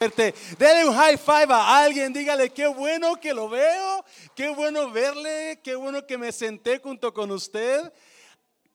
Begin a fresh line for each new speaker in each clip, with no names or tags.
Dele un high five a alguien, dígale qué bueno que lo veo, qué bueno verle, qué bueno que me senté junto con usted.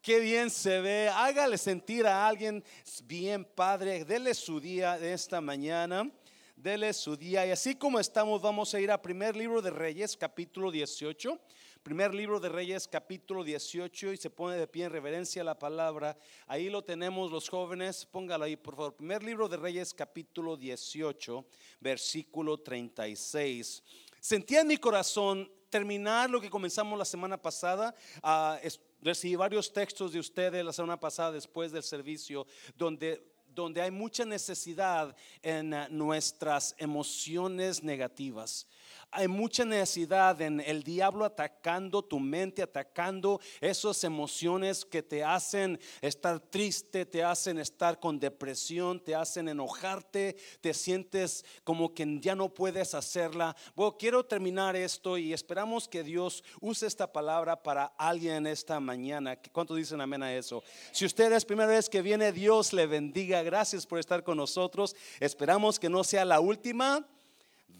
Qué bien se ve. Hágale sentir a alguien bien, Padre. Dele su día de esta mañana. Dele su día. Y así como estamos, vamos a ir a primer libro de Reyes, capítulo 18. Primer libro de Reyes, capítulo 18, y se pone de pie en reverencia a la palabra. Ahí lo tenemos los jóvenes, póngalo ahí, por favor. Primer libro de Reyes, capítulo 18, versículo 36. Sentía en mi corazón terminar lo que comenzamos la semana pasada. Uh, recibí varios textos de ustedes la semana pasada después del servicio, donde donde hay mucha necesidad en ah, nuestras emociones negativas hay mucha necesidad en el diablo atacando tu mente, atacando esas emociones que te hacen estar triste, te hacen estar con depresión, te hacen enojarte, te sientes como que ya no puedes hacerla. Bueno, quiero terminar esto y esperamos que Dios use esta palabra para alguien esta mañana. ¿Cuántos dicen amén a eso? Si usted es primera vez que viene, Dios le bendiga. Gracias por estar con nosotros. Esperamos que no sea la última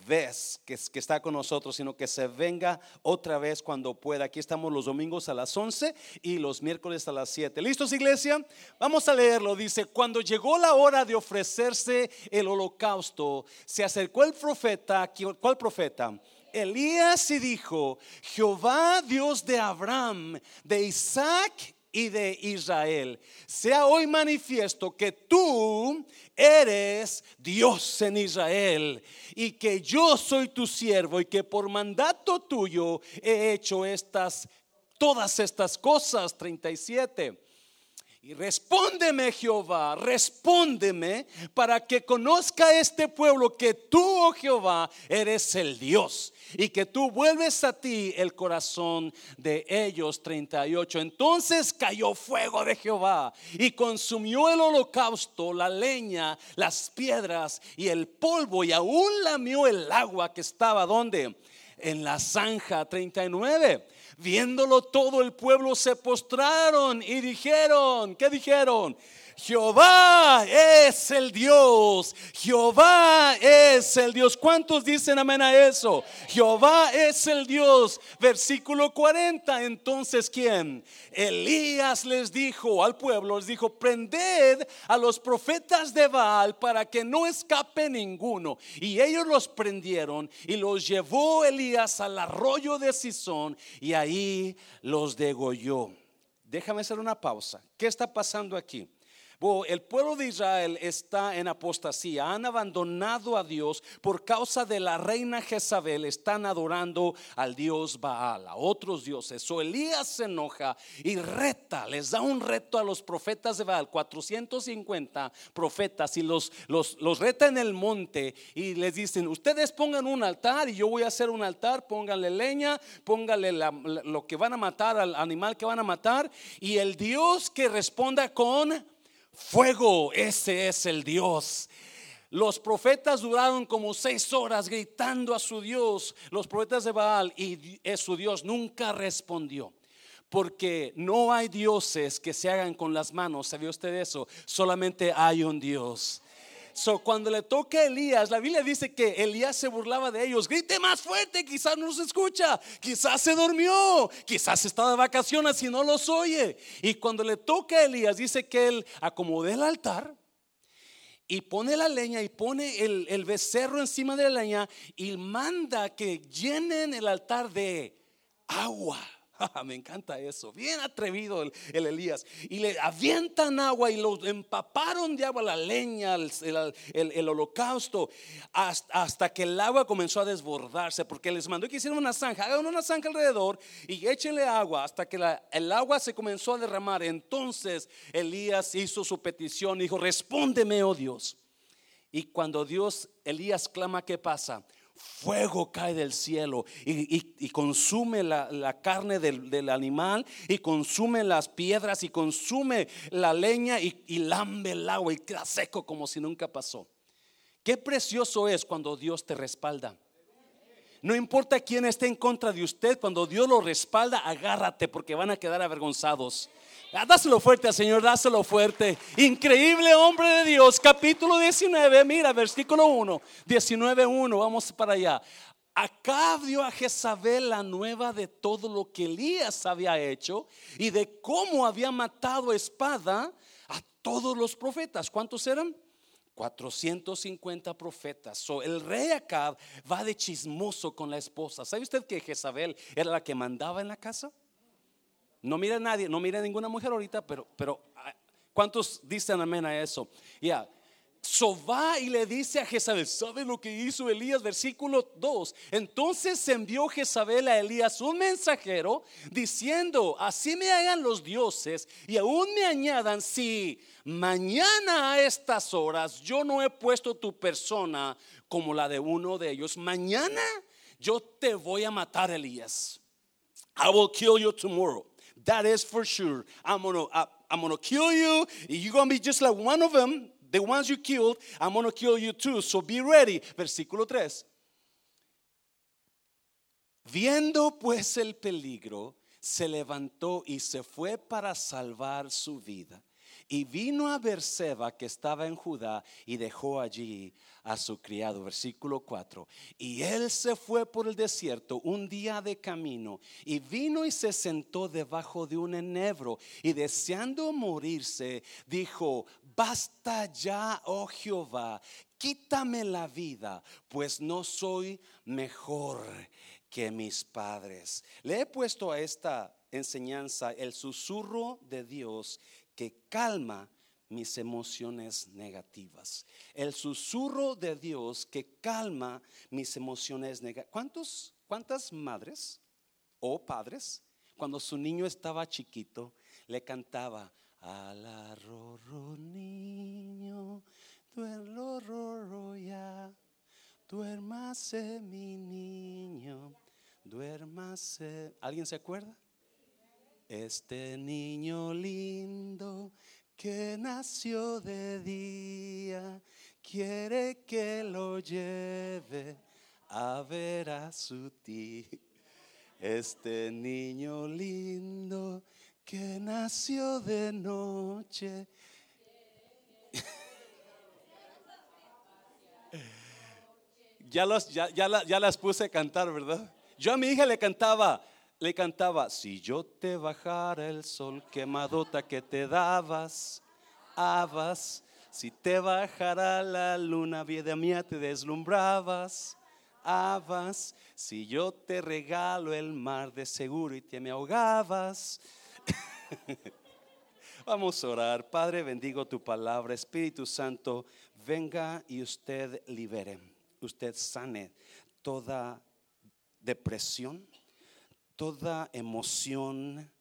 vez que, está con nosotros, sino que se venga otra vez cuando pueda. Aquí estamos los domingos a las 11 y los miércoles a las 7. ¿Listos, iglesia? Vamos a leerlo. Dice, cuando llegó la hora de ofrecerse el holocausto, se acercó el profeta, ¿cuál profeta? Elías y dijo, Jehová Dios de Abraham, de Isaac y de Israel. Sea hoy manifiesto que tú eres Dios en Israel y que yo soy tu siervo y que por mandato tuyo he hecho estas todas estas cosas 37 y respóndeme Jehová, respóndeme para que conozca este pueblo que tú, oh Jehová, eres el Dios y que tú vuelves a ti el corazón de ellos. 38. Entonces cayó fuego de Jehová y consumió el holocausto, la leña, las piedras y el polvo y aún lamió el agua que estaba donde? En la zanja 39. Viéndolo todo el pueblo se postraron y dijeron, ¿qué dijeron? Jehová es el Dios. Jehová es el Dios. ¿Cuántos dicen amén a eso? Jehová es el Dios. Versículo 40. Entonces, ¿quién? Elías les dijo al pueblo, les dijo, prended a los profetas de Baal para que no escape ninguno. Y ellos los prendieron y los llevó Elías al arroyo de Sison y ahí los degolló. Déjame hacer una pausa. ¿Qué está pasando aquí? El pueblo de Israel está en apostasía, han abandonado a Dios por causa de la reina Jezabel, están adorando al Dios Baal, a otros dioses. So Elías se enoja y reta, les da un reto a los profetas de Baal, 450 profetas, y los, los, los reta en el monte y les dicen, ustedes pongan un altar y yo voy a hacer un altar, pónganle leña, pónganle lo que van a matar, al animal que van a matar, y el Dios que responda con fuego, ese es el Dios. Los profetas duraron como seis horas gritando a su Dios, los profetas de Baal, y su Dios nunca respondió. Porque no hay dioses que se hagan con las manos, ¿sabía usted eso? Solamente hay un Dios. So, cuando le toca a Elías, la Biblia dice que Elías se burlaba de ellos. Grite más fuerte, quizás no los escucha, quizás se durmió, quizás está de vacaciones y no los oye. Y cuando le toca a Elías, dice que él acomode el altar y pone la leña y pone el, el becerro encima de la leña y manda que llenen el altar de agua. Me encanta eso. Bien atrevido el, Elías. Y le avientan agua y lo empaparon de agua la leña, el, holocausto, hasta, que el agua comenzó a desbordarse. Porque les mandó que hicieran una zanja. Hagan una zanja alrededor y échenle agua hasta que el agua se comenzó a derramar. Entonces Elías hizo su petición. Dijo: Respóndeme, oh Dios. Y cuando Dios, Elías clama, ¿qué pasa? Fuego cae del cielo y, consume la, carne del, animal y consume las piedras y consume la leña y, y lambe el agua y queda seco como si nunca pasó. Qué precioso es cuando Dios te respalda. No importa quién esté en contra de usted, cuando Dios lo respalda, agárrate porque van a quedar avergonzados. Ah, dáselo fuerte al Señor, dáselo fuerte. Increíble hombre de Dios, capítulo 19, mira, versículo 1, 19, 1, vamos para allá. Acá dio a Jezabel la nueva de todo lo que Elías había hecho y de cómo había matado a espada a todos los profetas. ¿Cuántos eran? 450 profetas. So, el rey Acab va de chismoso con la esposa. ¿Sabe usted que Jezabel era la que mandaba en la casa? No mira a nadie, no mira a ninguna mujer ahorita, pero, pero ah, ¿cuántos dicen amén a eso? Ya. So va y le dice a Jezabel, ¿sabe lo que hizo Elías? Versículo 2. Entonces envió Jezabel a Elías un mensajero diciendo, así me hagan los dioses y aún me añadan, si mañana a estas horas yo no he puesto tu persona como la de uno de ellos, mañana yo te voy a matar, Elías. I will kill you tomorrow. That is for sure. I'm gonna, I, I'm gonna kill you. You're gonna be just like one of them. The ones you killed, I'm gonna kill you too. So be ready. Versículo 3. Viendo pues el peligro, se levantó y se fue para salvar su vida. Y vino a Berseba que estaba en Judá y dejó allí a su criado. Versículo 4. Y él se fue por el desierto un día de camino y vino y se sentó debajo de un enebro y deseando morirse dijo, basta ya, oh Jehová, quítame la vida, pues no soy mejor que mis padres. Le he puesto a esta enseñanza el susurro de Dios que calma mis emociones negativas. El susurro de Dios que calma mis emociones negativas. ¿Cuántos, ¿Cuántas madres o padres, cuando su niño estaba chiquito, le cantaba, rorro niño, duerlo rorro ya, duérmase mi niño, duérmase. ¿Alguien se acuerda? Este niño lindo que nació de día quiere que lo lleve a ver a su tío. Este niño lindo que nació de noche. ya, los, ya, ya, ya las puse a cantar, ¿verdad? Yo a mi hija le cantaba, le cantaba, si yo te bajara el sol quemadota que te dabas, habas, si te bajara la luna, vida mía, te deslumbrabas, habas, si yo te regalo el mar de seguro y te me ahogabas. Vamos a orar. Padre, bendigo tu palabra. Espíritu Santo, venga y usted libere, usted sane toda depresión toda emoción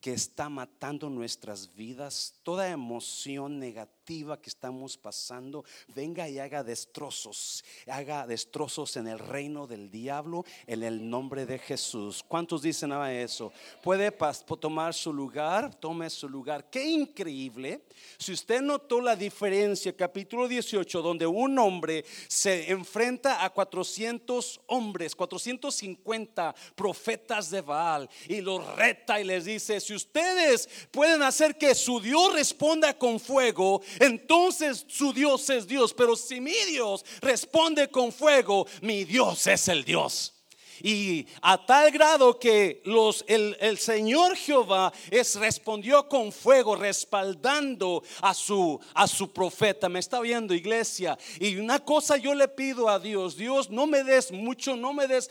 que está matando nuestras vidas, toda emoción negativa que estamos pasando venga y haga destrozos, haga destrozos en el reino del diablo en el nombre de Jesús. ¿Cuántos dicen a eso? Puede tomar su lugar, tome su lugar. Qué increíble. Si usted notó la diferencia, capítulo 18, donde un hombre se enfrenta a 400 hombres, 450 profetas de Baal y los reta y les dice, si ustedes pueden hacer que su Dios responda con fuego, entonces su Dios es Dios. Pero si mi Dios responde con fuego, mi Dios es el Dios. Y a tal grado que el, Señor Jehová es, respondió con fuego, respaldando a su, a su profeta. Me está viendo, iglesia. Y una cosa yo le pido a Dios: Dios, no me des mucho, no me des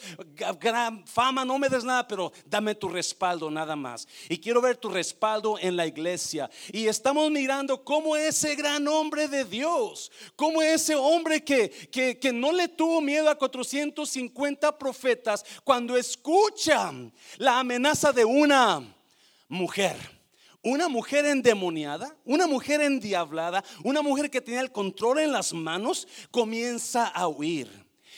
gran fama, no me des nada, pero dame tu respaldo nada más. Y quiero ver tu respaldo en la iglesia. Y estamos mirando cómo ese gran hombre de Dios, como ese hombre que, que, que no le tuvo miedo a 450 profetas cuando escuchan la amenaza de una mujer. Una mujer endemoniada, una mujer endiablada, una mujer que tenía el control en las manos, comienza a huir.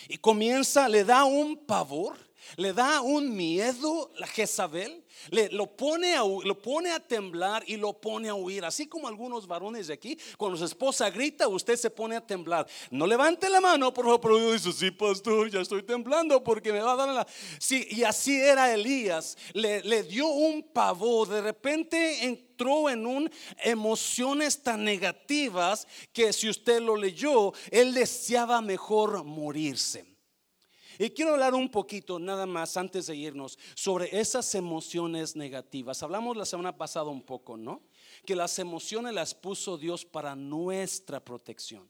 Y comienza, le da un pavor le da un miedo la Jezabel, le, lo, pone a, lo pone a temblar y lo pone a huir. Así como algunos varones de aquí, cuando su esposa grita, usted se pone a temblar. No levante la mano, por favor, pero dice, sí, pastor, ya estoy temblando porque me va a dar la... Sí, y así era Elías, le, le dio un pavor, de repente entró en un emociones tan negativas que si usted lo leyó, él deseaba mejor morirse. Y quiero hablar un poquito, nada más, antes de irnos, sobre esas emociones negativas. Hablamos la semana pasada un poco, ¿no? Que las emociones las puso Dios para nuestra protección.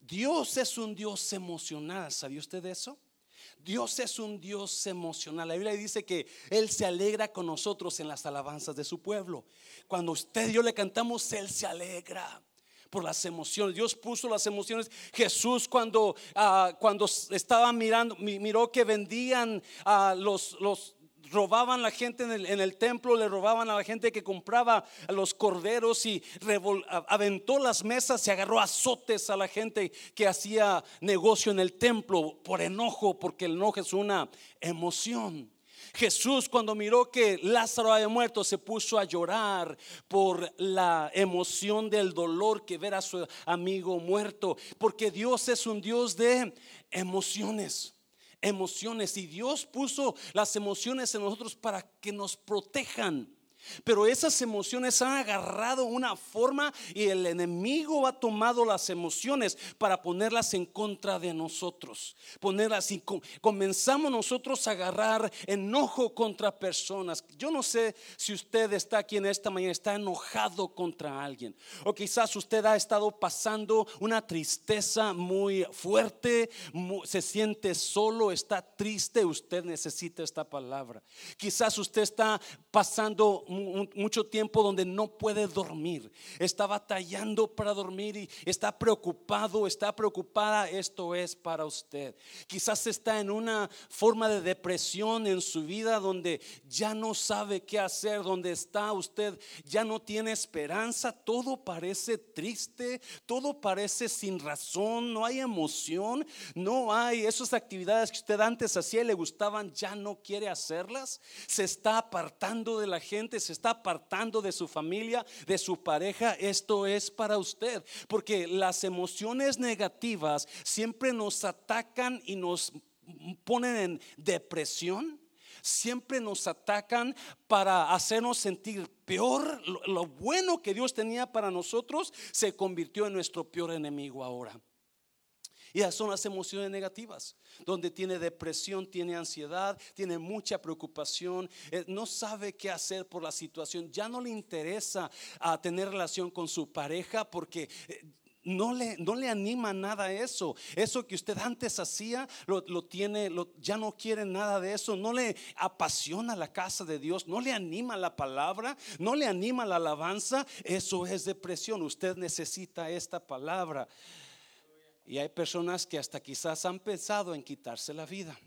Dios es un Dios emocional, ¿sabía usted eso? Dios es un Dios emocional. La Biblia dice que Él se alegra con nosotros en las alabanzas de su pueblo. Cuando usted y yo le cantamos, Él se alegra por las emociones. Dios puso las emociones. Jesús cuando, ah, cuando estaba mirando, miró que vendían a los, los robaban la gente en el, en el, templo, le robaban a la gente que compraba a los corderos y aventó las mesas, se agarró azotes a la gente que hacía negocio en el templo por enojo, porque el enojo es una emoción. Jesús cuando miró que Lázaro había muerto se puso a llorar por la emoción del dolor que ver a su amigo muerto, porque Dios es un Dios de emociones emociones y Dios puso las emociones en nosotros para que nos protejan. Pero esas emociones han agarrado una forma y el enemigo ha tomado las emociones para ponerlas en contra de nosotros. Ponerlas y comenzamos nosotros a agarrar enojo contra personas. Yo no sé si usted está aquí en esta mañana, está enojado contra alguien. O quizás usted ha estado pasando una tristeza muy fuerte, se siente solo, está triste. Usted necesita esta palabra. Quizás usted está pasando mucho tiempo donde no puede dormir, está batallando para dormir y está preocupado, está preocupada, esto es para usted. Quizás está en una forma de depresión en su vida donde ya no sabe qué hacer, donde está usted, ya no tiene esperanza, todo parece triste, todo parece sin razón, no hay emoción, no hay esas actividades que usted antes hacía y le gustaban, ya no quiere hacerlas, se está apartando de la gente, se está apartando de su familia, de su pareja, esto es para usted. Porque las emociones negativas siempre nos atacan y nos ponen en depresión. Siempre nos atacan para hacernos sentir peor. lo bueno que Dios tenía para nosotros se convirtió en nuestro peor enemigo ahora. Y esas son las emociones negativas, donde tiene depresión, tiene ansiedad, tiene mucha preocupación, eh, no sabe qué hacer por la situación, ya no le interesa a ah, tener relación con su pareja porque... Eh, no le, no le anima nada eso. Eso que usted antes hacía, lo, tiene, lo, ya no quiere nada de eso. No le apasiona la casa de Dios. No le anima la palabra. No le anima la alabanza. Eso es depresión. Usted necesita esta palabra. Y hay personas que hasta quizás han pensado en quitarse la vida.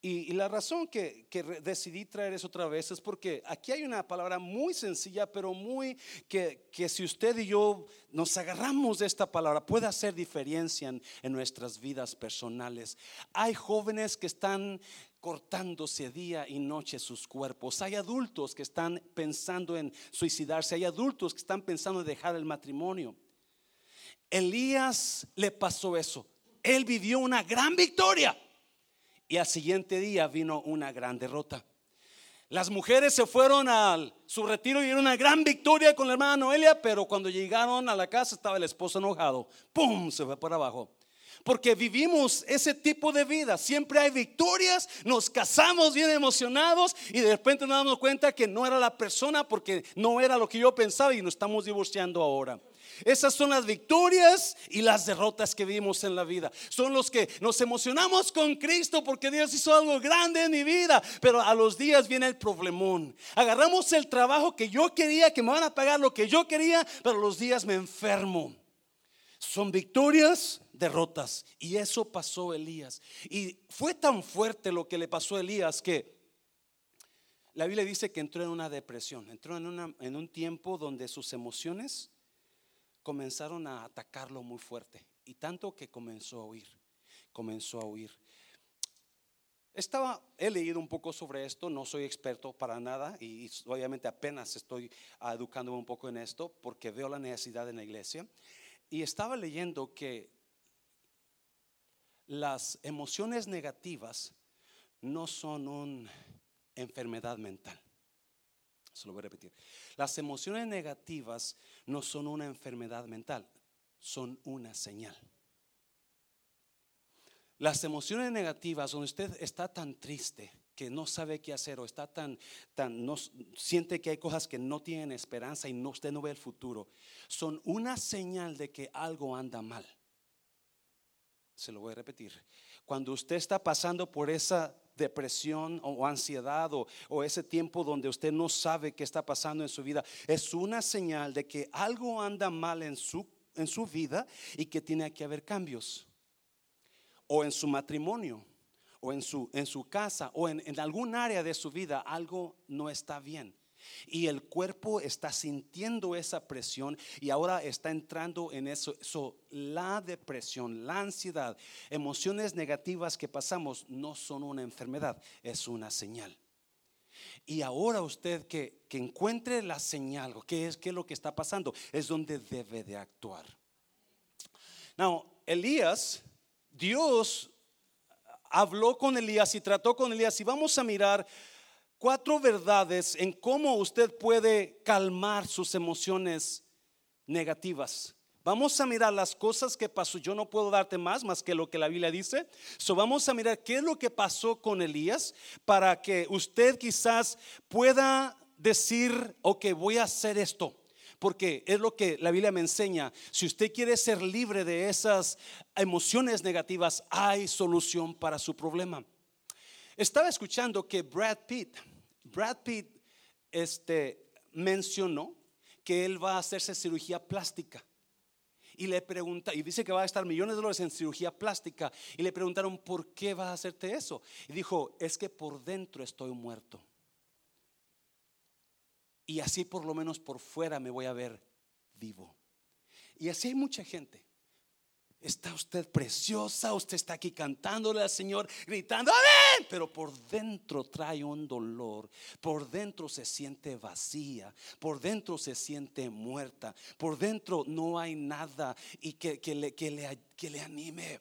Y, la razón que, decidí traer eso otra vez es porque aquí hay una palabra muy sencilla, pero muy que, que si usted y yo nos agarramos de esta palabra puede hacer diferencia en, en nuestras vidas personales. Hay jóvenes que están cortándose día y noche sus cuerpos. Hay adultos que están pensando en suicidarse. Hay adultos que están pensando en dejar el matrimonio. Elías le pasó eso. Él vivió una gran victoria y al siguiente día vino una gran derrota. Las mujeres se fueron a su retiro y dieron una gran victoria con la hermana Noelia, pero cuando llegaron a la casa estaba el esposo enojado. ¡Pum! Se fue por abajo. Porque vivimos ese tipo de vida. Siempre hay victorias, nos casamos bien emocionados y de repente nos damos cuenta que no era la persona porque no era lo que yo pensaba y nos estamos divorciando ahora. Esas son las victorias y las derrotas que vimos en la vida. Son los que nos emocionamos con Cristo porque Dios hizo algo grande en mi vida, pero a los días viene el problemón. Agarramos el trabajo que yo quería, que me van a pagar lo que yo quería, pero a los días me enfermo. Son victorias, derrotas. Y eso pasó Elías. Y fue tan fuerte lo que le pasó a Elías que la Biblia dice que entró en una depresión, entró en, en un tiempo donde sus emociones comenzaron a atacarlo muy fuerte. Y tanto que comenzó a huir, comenzó a huir. Estaba, he leído un poco sobre esto, no soy experto para nada y, obviamente apenas estoy ah, educándome un poco en esto porque veo la necesidad en la iglesia. Y estaba leyendo que las emociones negativas no son una enfermedad mental. Se lo voy a repetir. Las emociones negativas no son una enfermedad mental, son una señal. Las emociones negativas, donde usted está tan triste que no sabe qué hacer o está tan, tan, no, siente que hay cosas que no tienen esperanza y no, usted no ve el futuro, son una señal de que algo anda mal. Se lo voy a repetir. Cuando usted está pasando por esa depresión o ansiedad o, ese tiempo donde usted no sabe qué está pasando en su vida, es una señal de que algo anda mal en su, en su vida y que tiene que haber cambios o en su matrimonio, o en su, en su casa, o en, en algún área de su vida, algo no está bien. Y el cuerpo está sintiendo esa presión y ahora está entrando en eso, La depresión, la ansiedad, emociones negativas que pasamos no son una enfermedad, es una señal. Y ahora usted que, que encuentre la señal, ¿qué es, ¿qué es lo que está pasando? Es donde debe de actuar. Now, Elías Dios habló con Elías y trató con Elías y vamos a mirar cuatro verdades en cómo usted puede calmar sus emociones negativas. Vamos a mirar las cosas que pasó. Yo no puedo darte más, más que lo que la Biblia dice. So vamos a mirar qué es lo que pasó con Elías para que usted quizás pueda decir, ok, voy a hacer esto. Porque es lo que la Biblia me enseña. Si usted quiere ser libre de esas emociones negativas, hay solución para su problema. Estaba escuchando que Brad Pitt, Brad Pitt este, mencionó que él va a hacerse cirugía plástica. Y le pregunta, y dice que va a estar millones de dólares en cirugía plástica. Y le preguntaron, ¿por qué vas a hacerte eso? Y dijo, es que por dentro estoy muerto y así por lo menos por fuera me voy a ver vivo. Y así hay mucha gente. Está usted preciosa, usted está aquí cantándole al Señor, gritando, amén, pero por dentro trae un dolor, por dentro se siente vacía, por dentro se siente muerta, por dentro no hay nada y que, le, que le, que le anime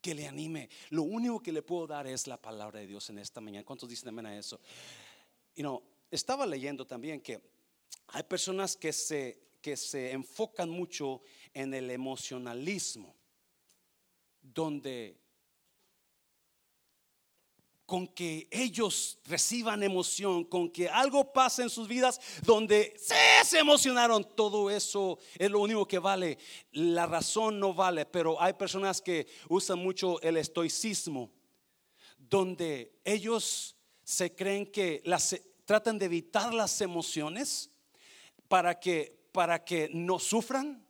que le anime. Lo único que le puedo dar es la palabra de Dios en esta mañana. ¿Cuántos dicen amén a eso? You know, estaba leyendo también que hay personas que se, que se enfocan mucho en el emocionalismo, donde con que ellos reciban emoción, con que algo pase en sus vidas donde se, emocionaron, todo eso es lo único que vale. La razón no vale, pero hay personas que usan mucho el estoicismo, donde ellos se creen que tratan de evitar las emociones para que, para que no sufran,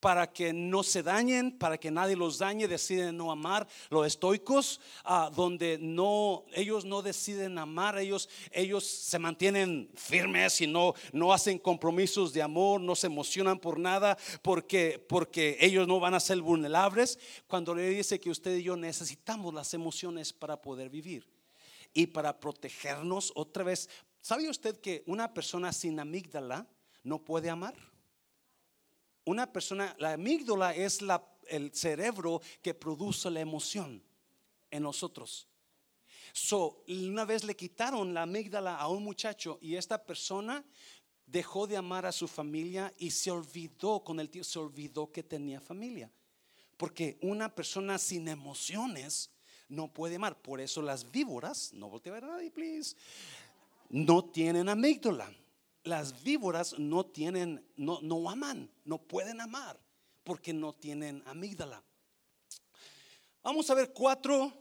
para que no se dañen, para que nadie los dañe, deciden no amar. Los estoicos, ah, donde no, ellos no deciden amar, ellos, ellos se mantienen firmes y no, no hacen compromisos de amor, no se emocionan por nada, porque, porque ellos no van a ser vulnerables. Cuando le dice que usted y yo necesitamos las emociones para poder vivir y para protegernos otra vez ¿Sabe usted que una persona sin amígdala no puede amar? Una persona, la amígdala es el cerebro que produce la emoción en nosotros. So, una vez le quitaron la amígdala a un muchacho y esta persona dejó de amar a su familia y se olvidó con el tiempo, se olvidó que tenía familia. Porque una persona sin emociones no puede amar. Por eso las víboras, no volte a ver a nadie, please no tienen amígdala. Las víboras no tienen, no, no aman, no pueden amar porque no tienen amígdala. Vamos a ver cuatro,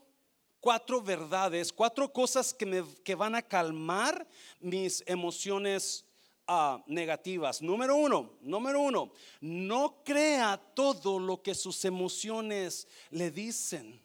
cuatro verdades, cuatro cosas que, me, que van a calmar mis emociones ah, negativas. Número uno, número uno, no crea todo lo que sus emociones le dicen.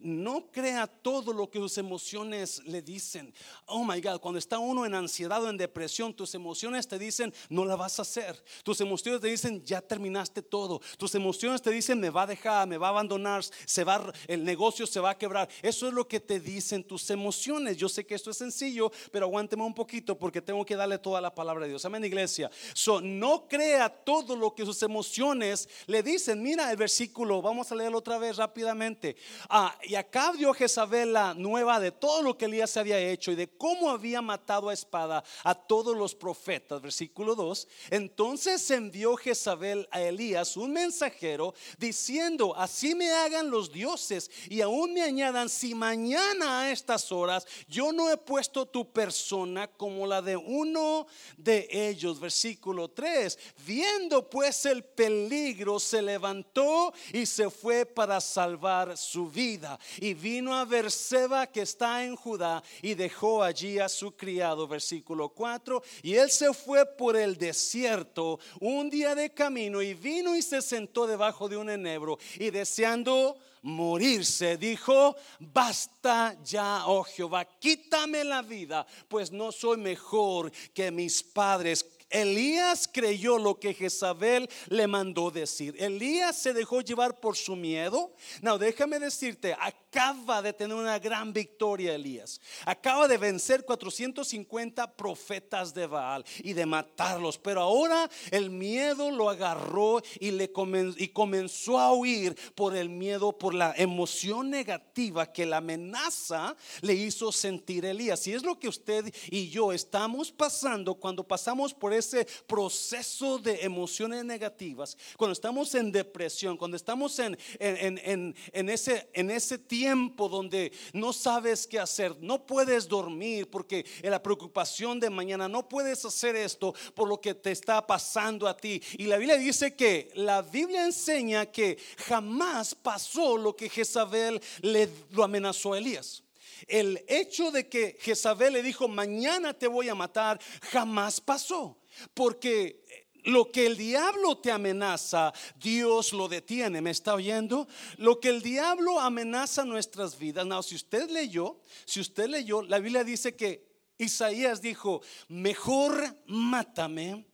No crea todo lo que sus emociones le dicen. Oh my God, cuando está uno en ansiedad o en depresión, tus emociones te dicen, no la vas a hacer. Tus emociones te dicen, ya terminaste todo. Tus emociones te dicen, me va a dejar, me va a abandonar, se va, el negocio se va a quebrar. Eso es lo que te dicen tus emociones. Yo sé que esto es sencillo, pero aguánteme un poquito porque tengo que darle toda la palabra de Dios. Amén, iglesia. So, no crea todo lo que sus emociones le dicen. Mira el versículo, vamos a leerlo otra vez rápidamente. Ah, y acá dio Jezabel la nueva de todo lo que Elías había hecho y de cómo había matado a espada a todos los profetas. Versículo 2. Entonces envió Jezabel a Elías un mensajero diciendo, así me hagan los dioses y aún me añadan, si mañana a estas horas yo no he puesto tu persona como la de uno de ellos. Versículo 3. Viendo pues el peligro, se levantó y se fue para salvar su vida y vino a Berseba que está en Judá y dejó allí a su criado, versículo 4, y él se fue por el desierto un día de camino y vino y se sentó debajo de un enebro y deseando morirse, dijo, basta ya, oh Jehová, quítame la vida, pues no soy mejor que mis padres Elías creyó lo que Jezabel le mandó decir. Elías se dejó llevar por su miedo. No, déjame decirte, acaba de tener una gran victoria Elías. Acaba de vencer 450 profetas de Baal y de matarlos. Pero ahora el miedo lo agarró y, le y comenzó a huir por el miedo, por la emoción negativa que la amenaza le hizo sentir Elías. Y es lo que usted y yo estamos pasando cuando pasamos por ese proceso de emociones negativas, cuando estamos en depresión, cuando estamos en, en, ese, en ese tiempo donde no sabes qué hacer, no puedes dormir porque en la preocupación de mañana, no puedes hacer esto por lo que te está pasando a ti. Y la Biblia dice que la Biblia enseña que jamás pasó lo que Jezabel le lo amenazó a Elías. El hecho de que Jezabel le dijo, mañana te voy a matar, jamás pasó. Porque lo que el diablo te amenaza, Dios lo detiene. ¿Me está oyendo? Lo que el diablo amenaza nuestras vidas. No, si usted leyó, si usted leyó, la Biblia dice que Isaías dijo, mejor mátame.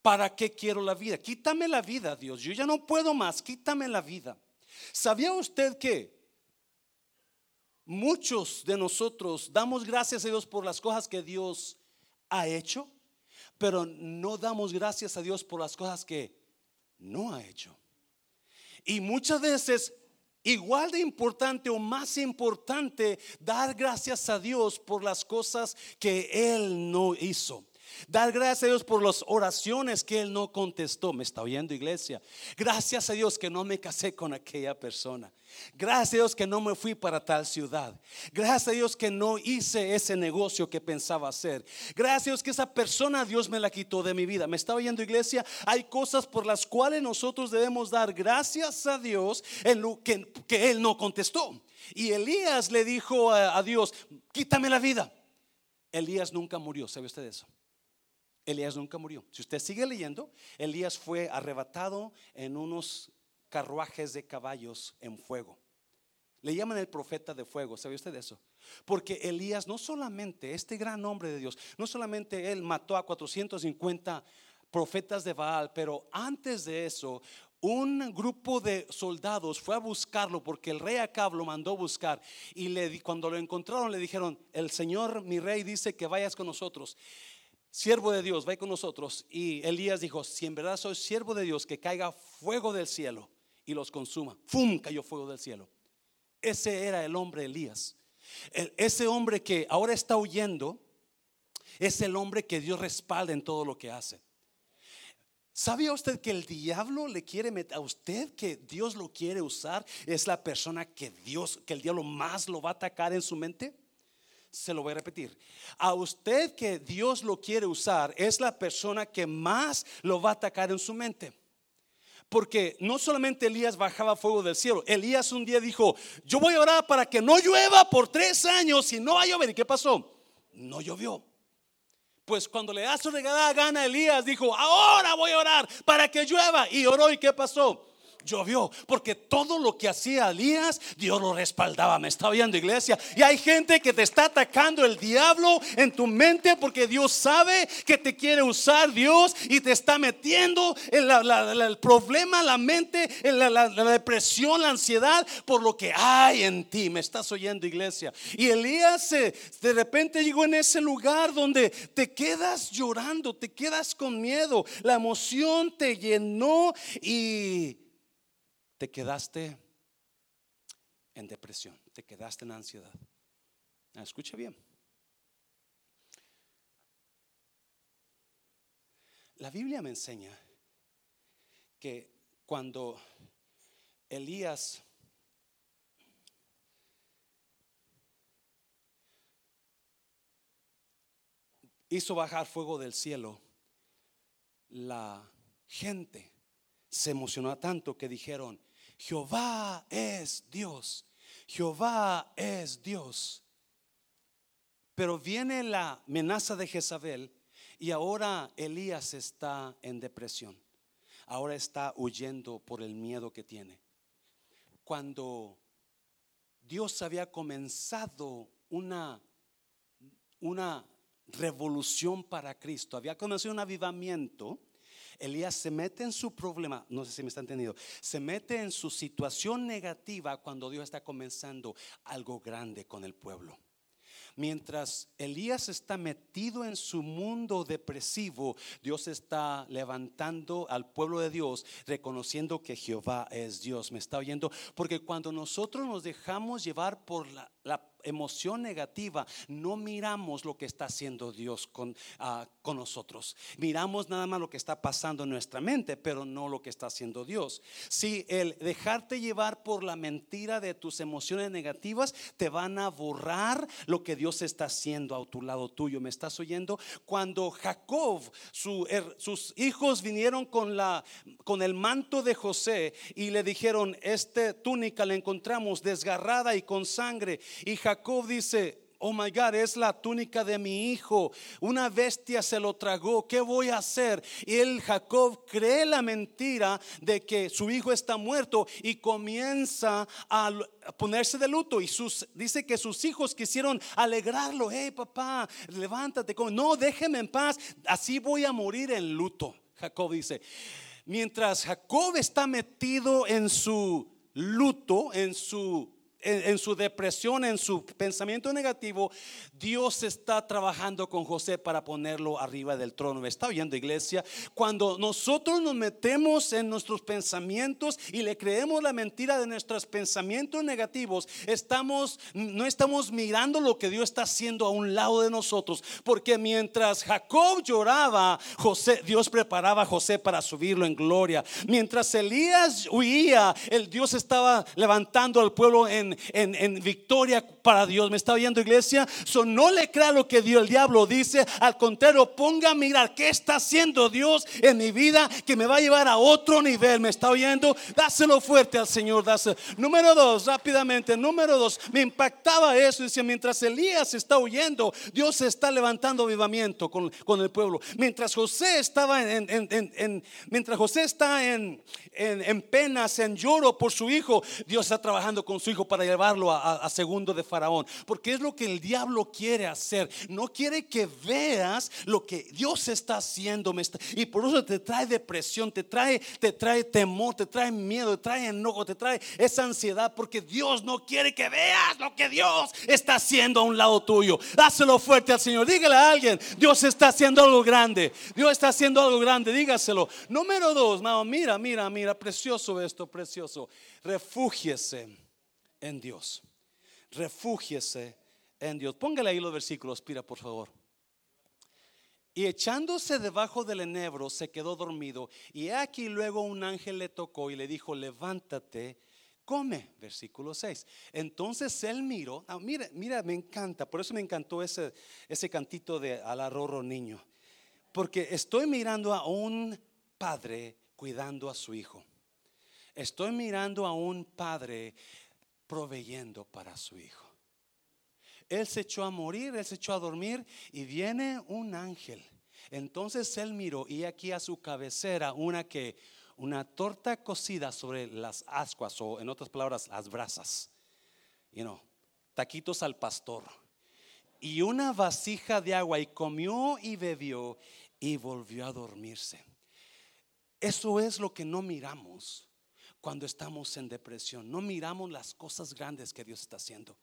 ¿Para qué quiero la vida? Quítame la vida, Dios. Yo ya no puedo más. Quítame la vida. ¿Sabía usted que muchos de nosotros damos gracias a Dios por las cosas que Dios ha hecho? Pero no damos gracias a Dios por las cosas que no ha hecho. Y muchas veces, igual de importante o más importante, dar gracias a Dios por las cosas que Él no hizo. Dar gracias a Dios por las oraciones que Él no contestó. ¿Me está oyendo iglesia? Gracias a Dios que no me casé con aquella persona. Gracias a Dios que no me fui para tal ciudad. Gracias a Dios que no hice ese negocio que pensaba hacer. Gracias a Dios que esa persona Dios me la quitó de mi vida. ¿Me está oyendo iglesia? Hay cosas por las cuales nosotros debemos dar gracias a Dios en lo que, Él no contestó. Y Elías le dijo a, a Dios, quítame la vida. Elías nunca murió, ¿sabe usted eso? Elías nunca murió. Si usted sigue leyendo, Elías fue arrebatado en unos carruajes de caballos en fuego. Le llaman el profeta de fuego, ¿sabe usted eso? Porque Elías no solamente, este gran hombre de Dios, no solamente él mató a 450 profetas de Baal, pero antes de eso, un grupo de soldados fue a buscarlo porque el rey Acab lo mandó buscar y le, cuando lo encontraron le dijeron, el Señor mi rey dice que vayas con nosotros siervo de Dios, va con nosotros. Y Elías dijo, si en verdad soy siervo de Dios, que caiga fuego del cielo y los consuma. ¡Fum! Cayó fuego del cielo. Ese era el hombre Elías. ese hombre que ahora está huyendo es el hombre que Dios respalda en todo lo que hace. ¿Sabía usted que el diablo le quiere meter a usted que Dios lo quiere usar? Es la persona que Dios, que el diablo más lo va a atacar en su mente se lo voy a repetir. A usted que Dios lo quiere usar es la persona que más lo va a atacar en su mente. Porque no solamente Elías bajaba fuego del cielo, Elías un día dijo, yo voy a orar para que no llueva por tres años y no va a llover. ¿Y qué pasó? No llovió. Pues cuando le da su regalada gana, Elías dijo, ahora voy a orar para que llueva. Y oró y ¿qué pasó? Llovió, porque todo lo que hacía Elías, Dios lo respaldaba. Me está viendo iglesia. Y hay gente que te está atacando el diablo en tu mente porque Dios sabe que te quiere usar Dios y te está metiendo en el problema, la mente, en la, depresión, la ansiedad por lo que hay en ti. Me estás oyendo iglesia. Y Elías de repente llegó en ese lugar donde te quedas llorando, te quedas con miedo, la emoción te llenó y te quedaste en depresión, te quedaste en ansiedad. Ah, escucha bien. La Biblia me enseña que cuando Elías hizo bajar fuego del cielo, la gente se emocionó tanto que dijeron, Jehová es Dios, Jehová es Dios. Pero viene la amenaza de Jezabel y ahora Elías está en depresión. Ahora está huyendo por el miedo que tiene. Cuando Dios había comenzado una, una revolución para Cristo, había comenzado un avivamiento, Elías se mete en su problema, no sé si me está entendiendo, se mete en su situación negativa cuando Dios está comenzando algo grande con el pueblo. Mientras Elías está metido en su mundo depresivo, Dios está levantando al pueblo de Dios, reconociendo que Jehová es Dios. ¿Me está oyendo? Porque cuando nosotros nos dejamos llevar por la, la emoción negativa, no miramos lo que está haciendo Dios con, ah, con nosotros. Miramos nada más lo que está pasando en nuestra mente, pero no lo que está haciendo Dios. Si el dejarte llevar por la mentira de tus emociones negativas te van a borrar lo que Dios está haciendo a tu lado tuyo. ¿Me estás oyendo? Cuando Jacob, sus hijos vinieron con, la, con el manto de José y le dijeron, este túnica la encontramos desgarrada y con sangre. Y Jacob dice, oh my God, es la túnica de mi hijo. Una bestia se lo tragó. ¿Qué voy a hacer? Y el Jacob cree la mentira de que su hijo está muerto y comienza a ponerse de luto. Y sus, dice que sus hijos quisieron alegrarlo. Hey, papá, levántate. No, déjeme en paz. Así voy a morir en luto. Jacob dice. Mientras Jacob está metido en su luto, en su en, su depresión, en su pensamiento negativo, Dios está trabajando con José para ponerlo arriba del trono. ¿Me está oyendo, iglesia? Cuando nosotros nos metemos en nuestros pensamientos y le creemos la mentira de nuestros pensamientos negativos, estamos, no estamos mirando lo que Dios está haciendo a un lado de nosotros. Porque mientras Jacob lloraba, José, Dios preparaba a José para subirlo en gloria. Mientras Elías huía, el Dios estaba levantando al pueblo en en, victoria para Dios. ¿Me está oyendo iglesia? So, no le crea lo que Dios, el diablo dice. Al contrario, ponga a mirar qué está haciendo Dios en mi vida que me va a llevar a otro nivel. ¿Me está oyendo? Dáselo fuerte al Señor. Dáselo. Número dos, rápidamente. Número dos, me impactaba eso. Dice, mientras Elías está huyendo, Dios está levantando avivamiento con, con el pueblo. Mientras José estaba en, en, mientras José está en, en, penas, en lloro por su hijo, Dios está trabajando con su hijo para llevarlo a, segundo de Faraón. Porque es lo que el diablo quiere hacer. No quiere que veas lo que Dios está haciendo. Y por eso te trae depresión, te trae, te trae temor, te trae miedo, te trae enojo, te trae esa ansiedad. Porque Dios no quiere que veas lo que Dios está haciendo a un lado tuyo. Dáselo fuerte al Señor. Dígale a alguien, Dios está haciendo algo grande. Dios está haciendo algo grande. Dígaselo. Número dos, mira, mira, mira, precioso esto, precioso. Refúgiese en Dios. Refúgiese en Dios. Póngale ahí los versículos, pira, por favor. Y echándose debajo del enebro, se quedó dormido. Y aquí luego un ángel le tocó y le dijo, levántate, come. Versículo 6. Entonces él miró. Ah, mira, mira, me encanta. Por eso me encantó ese, ese cantito de alarroro niño. Porque estoy mirando a un padre cuidando a su hijo. Estoy mirando a un padre proveyendo para su hijo. Él se echó a morir, él se echó a dormir y viene un ángel. Entonces él miró y aquí a su cabecera una que una torta cocida sobre las ascuas o en otras palabras las brasas. You know, taquitos al pastor. Y una vasija de agua y comió y bebió y volvió a dormirse. Eso es lo que no miramos cuando estamos en depresión. No miramos las cosas grandes que Dios está haciendo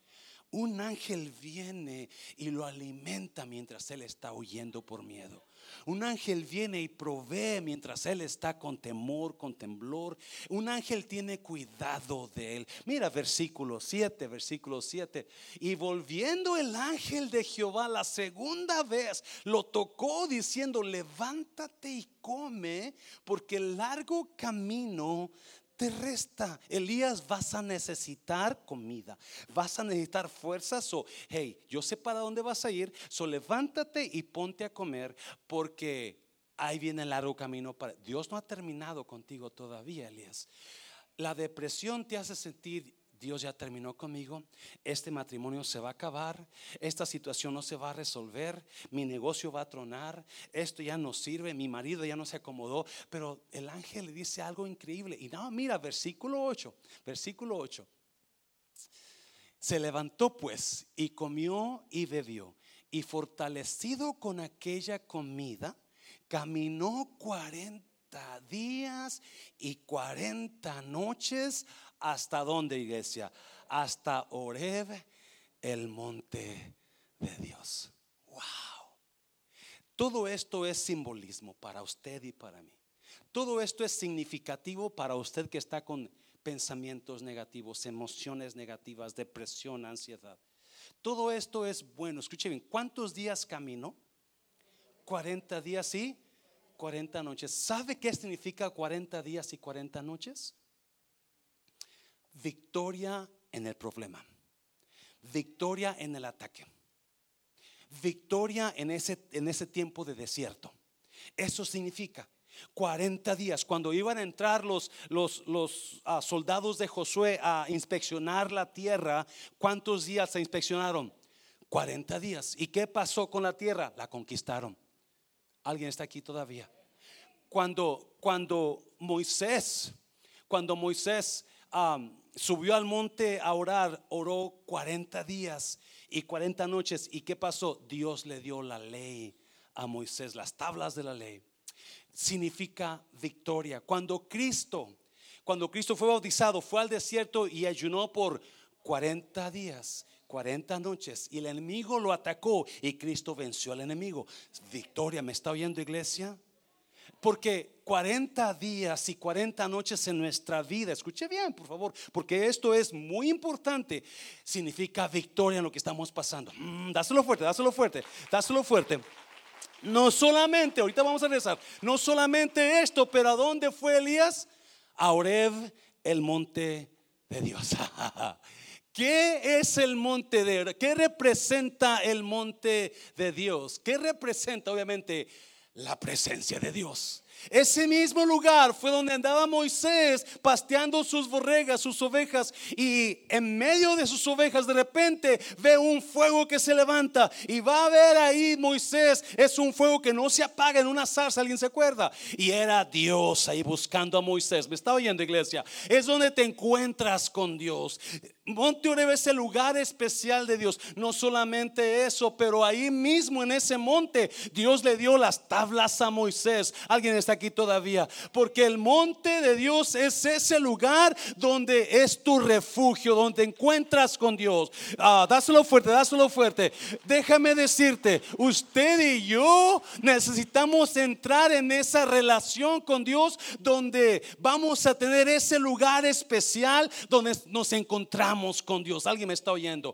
un ángel viene y lo alimenta mientras él está huyendo por miedo. Un ángel viene y provee mientras él está con temor, con temblor. Un ángel tiene cuidado de él. Mira versículo 7, versículo 7. Y volviendo el ángel de Jehová la segunda vez, lo tocó diciendo, levántate y come, porque el largo camino te resta. Elías, vas a necesitar comida, vas a necesitar fuerzas. O, hey, yo sé para dónde vas a ir, so levántate y ponte a comer, porque ahí viene el largo camino. Para... Dios no ha terminado contigo todavía, Elías. La depresión te hace sentir Dios ya terminó conmigo, este matrimonio se va a acabar, esta situación no se va a resolver, mi negocio va a tronar, esto ya no sirve, mi marido ya no se acomodó, pero el ángel le dice algo increíble. Y no, mira, versículo 8, versículo 8. Se levantó pues y comió y bebió, y fortalecido con aquella comida, caminó 40 días y 40 noches ¿Hasta dónde, iglesia? Hasta Oreb, el monte de Dios. Wow. Todo esto es simbolismo para usted y para mí. Todo esto es significativo para usted que está con pensamientos negativos, emociones negativas, depresión, ansiedad. Todo esto es bueno. Escuche bien, ¿cuántos días caminó? 40 días y 40 noches. ¿Sabe qué significa 40 días y 40 noches? Victoria en el problema, victoria en el ataque, victoria en ese, en ese tiempo de desierto. Eso significa 40 días, cuando iban a entrar los, los, los ah, soldados de Josué a inspeccionar la tierra, ¿cuántos días se inspeccionaron? 40 días. ¿Y qué pasó con la tierra? La conquistaron. ¿Alguien está aquí todavía? Cuando, cuando Moisés, cuando Moisés subió al monte a orar, oró 40 días y 40 noches. ¿Y qué pasó? Dios le dio la ley a Moisés, las tablas de la ley. Significa victoria. Cuando Cristo, cuando Cristo fue bautizado, fue al desierto y ayunó por 40 días. 40 noches y el enemigo lo atacó y Cristo venció al enemigo. Victoria, ¿me está oyendo iglesia? Porque 40 días y 40 noches en nuestra vida, escuche bien, por favor, porque esto es muy importante, significa victoria en lo que estamos pasando. Mm, dáselo fuerte, dáselo fuerte, dáselo fuerte. No solamente, ahorita vamos a regresar, no solamente esto, pero ¿a dónde fue Elías? A Oreb, el monte de Dios. ¿Qué es el monte de ¿Qué representa el monte de Dios? ¿Qué representa, obviamente, la presencia de Dios. Ese mismo lugar fue donde andaba Moisés pasteando sus borregas, sus ovejas, y en medio de sus ovejas de repente ve un fuego que se levanta y va a ver ahí Moisés, es un fuego que no se apaga en una zarza, alguien se acuerda, y era Dios ahí buscando a Moisés. ¿Me está oyendo iglesia? Es donde te encuentras con Dios. Monte Oreb es el lugar especial de Dios. No solamente eso, pero ahí mismo en ese monte Dios le dio las tablas a Moisés. Alguien está aquí todavía. Porque el monte de Dios es ese lugar donde es tu refugio, donde encuentras con Dios. Ah, dáselo fuerte, dáselo fuerte. Déjame decirte, usted y yo necesitamos entrar en esa relación con Dios donde vamos a tener ese lugar especial donde nos encontramos con Dios. Alguien me está oyendo.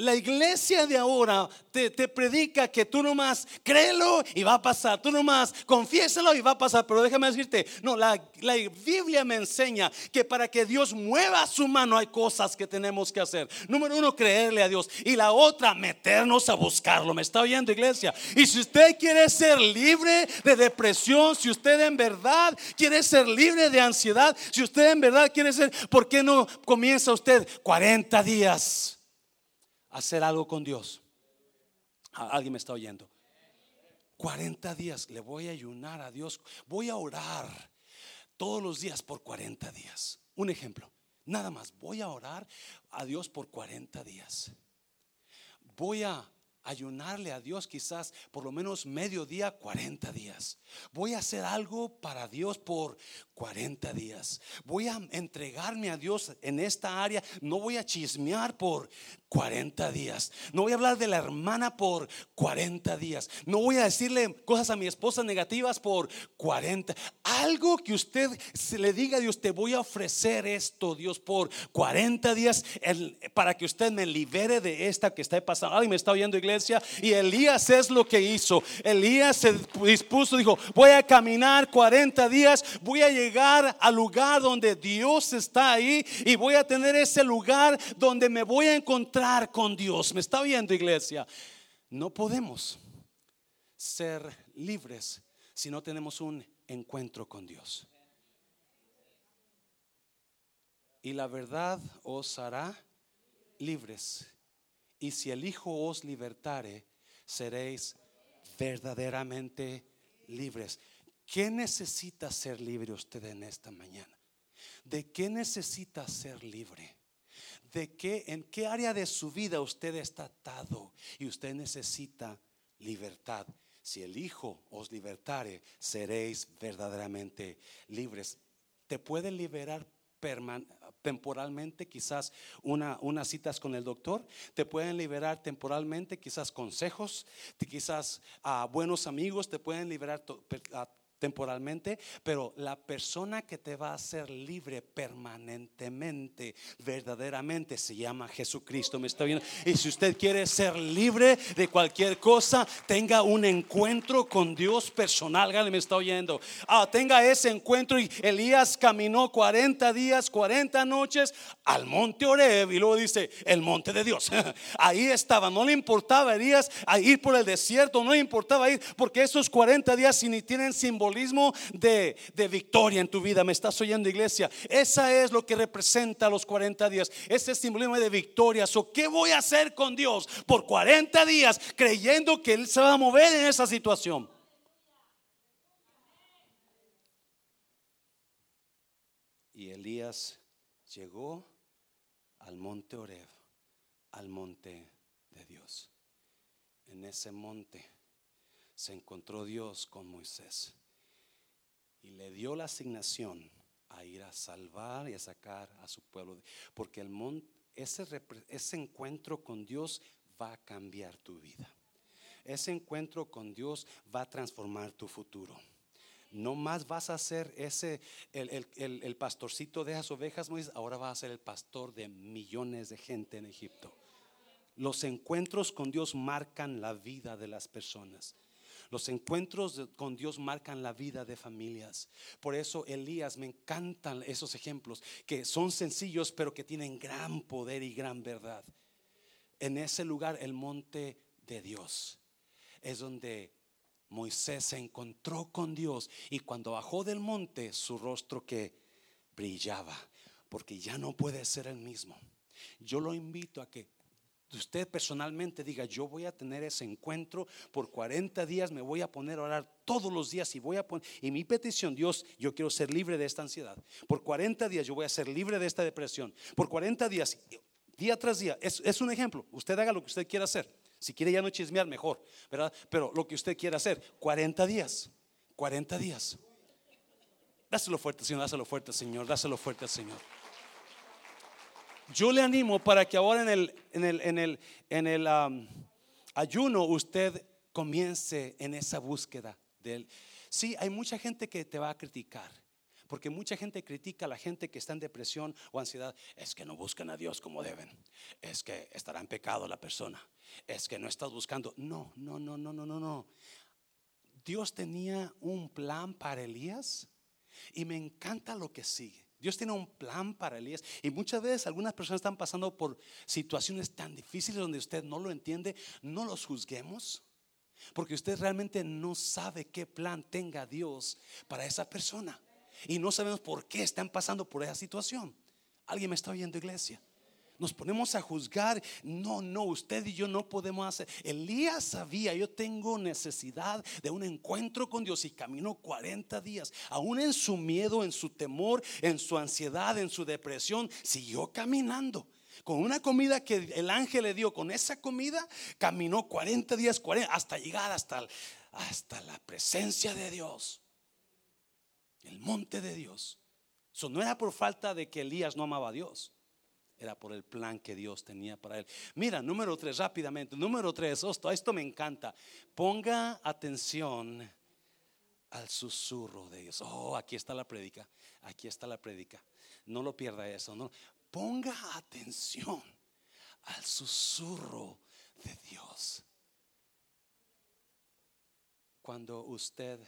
La iglesia de ahora te, predica que tú nomás créelo y va a pasar. Tú nomás confiésalo y va a pasar. Pero déjame decirte, no, la, la Biblia me enseña que para que Dios mueva su mano hay cosas que tenemos que hacer. Número uno, creerle a Dios. Y la otra, meternos a buscarlo. ¿Me está oyendo, iglesia? Y si usted quiere ser libre de depresión, si usted en verdad quiere ser libre de ansiedad, si usted en verdad quiere ser, ¿por qué no comienza usted 40 días? Hacer algo con Dios. Alguien me está oyendo. 40 días le voy a ayunar a Dios, voy a orar todos los días por 40 días. Un ejemplo, nada más, voy a orar a Dios por 40 días. Voy a ayunarle a Dios quizás por lo menos medio día, 40 días. Voy a hacer algo para Dios por 40 días. Voy a entregarme a Dios en esta área. No voy a chismear por 40 días. No voy a hablar de la hermana por 40 días. No voy a decirle cosas a mi esposa negativas por 40. Algo que usted se le diga a Dios, te voy a ofrecer esto, Dios, por 40 días para que usted me libere de esta que está pasando. Alguien me está oyendo, iglesia. Y Elías es lo que hizo. Elías se dispuso, dijo, voy a caminar 40 días, voy a llegar al lugar donde Dios está ahí y voy a tener ese lugar donde me voy a encontrar con Dios. ¿Me está viendo iglesia? No podemos ser libres si no tenemos un encuentro con Dios. Y la verdad os hará libres. Y si el Hijo os libertare, seréis verdaderamente libres. ¿Qué necesita ser libre usted en esta mañana? ¿De qué necesita ser libre? De qué, en qué área de su vida usted está atado y usted necesita libertad. Si el Hijo os libertare, seréis verdaderamente libres. Te puede liberar temporalmente, quizás una, unas citas con el doctor, te pueden liberar temporalmente, quizás consejos, quizás a buenos amigos, te pueden liberar temporalmente, pero la persona que te va a hacer libre permanentemente, verdaderamente, se llama Jesucristo. Me está viendo. Y si usted quiere ser libre de cualquier cosa, tenga un encuentro con Dios personal. me está oyendo. Ah, tenga ese encuentro. Y Elías caminó 40 días, 40 noches al monte Oreb. Y luego dice, el monte de Dios. Ahí estaba. No le importaba Elías a ir por el desierto. No le importaba ir porque esos 40 días ni tienen de, de victoria en tu vida. ¿Me estás oyendo, iglesia? Esa es lo que representa los 40 días. Ese simbolismo de victoria. So, ¿Qué voy a hacer con Dios por 40 días creyendo que Él se va a mover en esa situación? Y Elías llegó al monte Oreb, al monte de Dios. En ese monte se encontró Dios con Moisés y le dio la asignación a ir a salvar y a sacar a su pueblo. Porque el ese, ese encuentro con Dios va a cambiar tu vida. Ese encuentro con Dios va a transformar tu futuro. No más vas a ser ese, el, el, el, pastorcito de esas ovejas, ahora vas a ser el pastor de millones de gente en Egipto. Los encuentros con Dios marcan la vida de las personas. Los encuentros con Dios marcan la vida de familias. Por eso Elías, me encantan esos ejemplos que son sencillos pero que tienen gran poder y gran verdad. En ese lugar, el monte de Dios, es donde Moisés se encontró con Dios y cuando bajó del monte, su rostro que brillaba, porque ya no puede ser el mismo. Yo lo invito a que usted personalmente diga, yo voy a tener ese encuentro por 40 días, me voy a poner a orar todos los días y voy a poner, y mi petición, Dios, yo quiero ser libre de esta ansiedad. Por 40 días yo voy a ser libre de esta depresión. Por 40 días, día tras día, es, es un ejemplo, usted haga lo que usted quiera hacer. Si quiere ya no chismear, mejor, ¿verdad? Pero lo que usted quiera hacer, 40 días, 40 días. Dáselo fuerte, Señor, dáselo fuerte, Señor, dáselo fuerte, Señor. Yo le animo para que ahora en el, en el, en el, en el ayuno usted comience en esa búsqueda de él. Sí, hay mucha gente que te va a criticar. Porque mucha gente critica a la gente que está en depresión o ansiedad. Es que no buscan a Dios como deben. Es que estará en pecado la persona. Es que no estás buscando. No, no, no, no, no, no, no. Dios tenía un plan para Elías y me encanta lo que sigue. Dios tiene un plan para Elías. Y muchas veces algunas personas están pasando por situaciones tan difíciles donde usted no lo entiende. No los juzguemos. Porque usted realmente no sabe qué plan tenga Dios para esa persona. Y no sabemos por qué están pasando por esa situación. ¿Alguien me está oyendo, iglesia? Nos ponemos a juzgar. No, no, usted y yo no podemos hacer. Elías sabía, yo tengo necesidad de un encuentro con Dios y caminó 40 días. Aún en su miedo, en su temor, en su ansiedad, en su depresión, siguió caminando. Con una comida que el ángel le dio, con esa comida, caminó 40 días, 40, hasta llegar hasta, hasta la presencia de Dios. El monte de Dios. Eso no era por falta de que Elías no amaba a Dios era por el plan que Dios tenía para él. Mira, número tres, rápidamente. Número tres, esto, esto me encanta. Ponga atención al susurro de Dios. Oh, aquí está la prédica. Aquí está la prédica. No lo pierda eso. No. Ponga atención al susurro de Dios. Cuando usted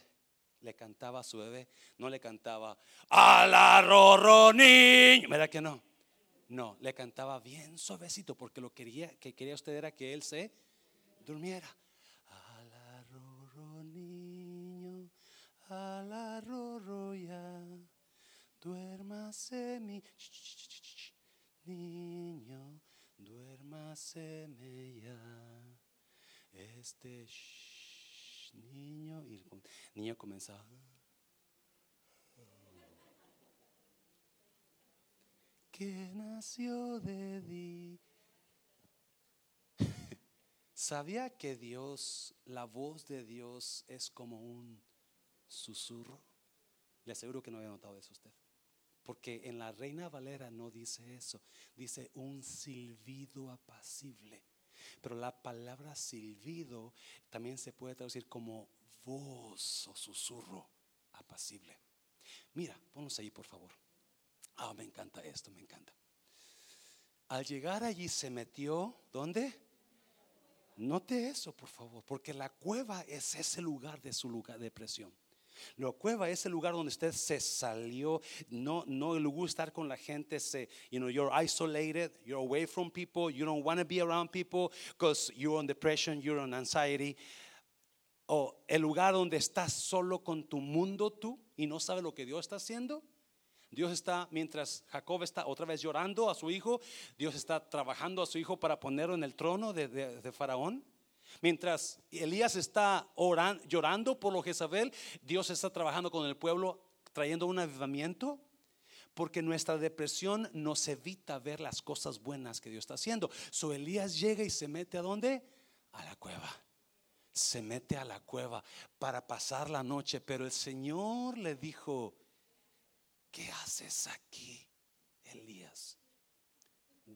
le cantaba a su bebé, no le cantaba a la rorro niño. ¿Verdad que no? No, le cantaba bien suavecito porque lo quería, que quería usted era que él se durmiera. Alarroro niño, alarroro ya, duérmase mi niño, duérmase ya. Este niño y el niño comenzaba que nació de ti. ¿Sabía que Dios, la voz de Dios es como un susurro? Le aseguro que no había notado eso usted. Porque en la Reina Valera no dice eso, dice un silbido apacible. Pero la palabra silbido también se puede traducir como voz o susurro apacible. Mira, ponnos ahí por favor. Ah, me encanta esto, me encanta. Al llegar allí se metió, ¿dónde? Note eso, por favor, porque la cueva es ese lugar de su lugar de presión. La cueva es el lugar donde usted se salió, no, no le gusta estar con la gente, se, you know, you're isolated, you're away from people, you don't want to be around people because you're on depression, you're on anxiety. O el lugar donde estás solo con tu mundo tú y no sabes lo que Dios está haciendo. Dios está, mientras Jacob está otra vez llorando a su hijo, Dios está trabajando a su hijo para ponerlo en el trono de, Faraón. Mientras Elías está orando, llorando por lo Jezabel, Dios está trabajando con el pueblo, trayendo un avivamiento. Porque nuestra depresión nos evita ver las cosas buenas que Dios está haciendo. So Elías llega y se mete a dónde? A la cueva. Se mete a la cueva para pasar la noche. Pero el Señor le dijo, ¿Qué haces aquí, Elías?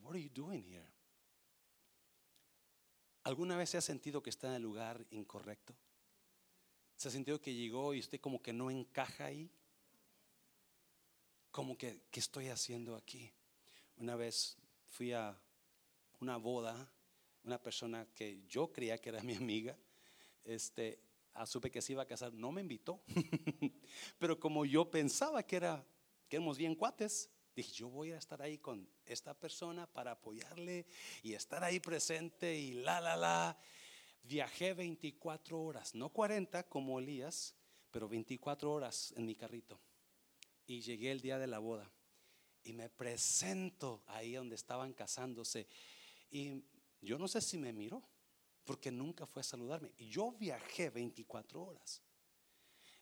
What are you doing here? ¿Alguna vez se ha sentido que está en el lugar incorrecto? ¿Se ha sentido que llegó y usted como que no encaja ahí? Como que, ¿qué estoy haciendo aquí? Una vez fui a una boda, una persona que yo creía que era mi amiga, este, ah, supe que se iba a casar, no me invitó, pero como yo pensaba que era que bien cuates. Dije, yo voy a estar ahí con esta persona para apoyarle y estar ahí presente y la, la, la. Viajé 24 horas, no 40 como Elías, pero 24 horas en mi carrito. Y llegué el día de la boda y me presento ahí donde estaban casándose. Y yo no sé si me miró, porque nunca fue a saludarme. Y yo viajé 24 horas.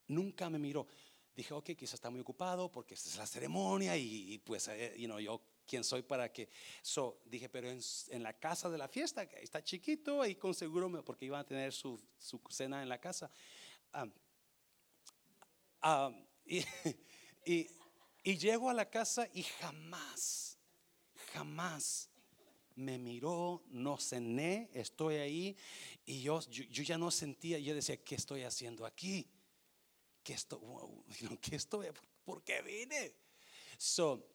Nunca me miró dije, ok, quizás está muy ocupado porque esta es la ceremonia y, pues, eh, you know, yo quién soy para que. So, dije, pero en, la casa de la fiesta, está chiquito, ahí con seguro, porque iban a tener su, su cena en la casa. y, y, y llego a la casa y jamás, jamás me miró, no cené, estoy ahí y yo, yo, yo, ya no sentía, yo decía, ¿qué estoy haciendo aquí? ¿qué estoy, ¿qué estoy, por qué vine? So,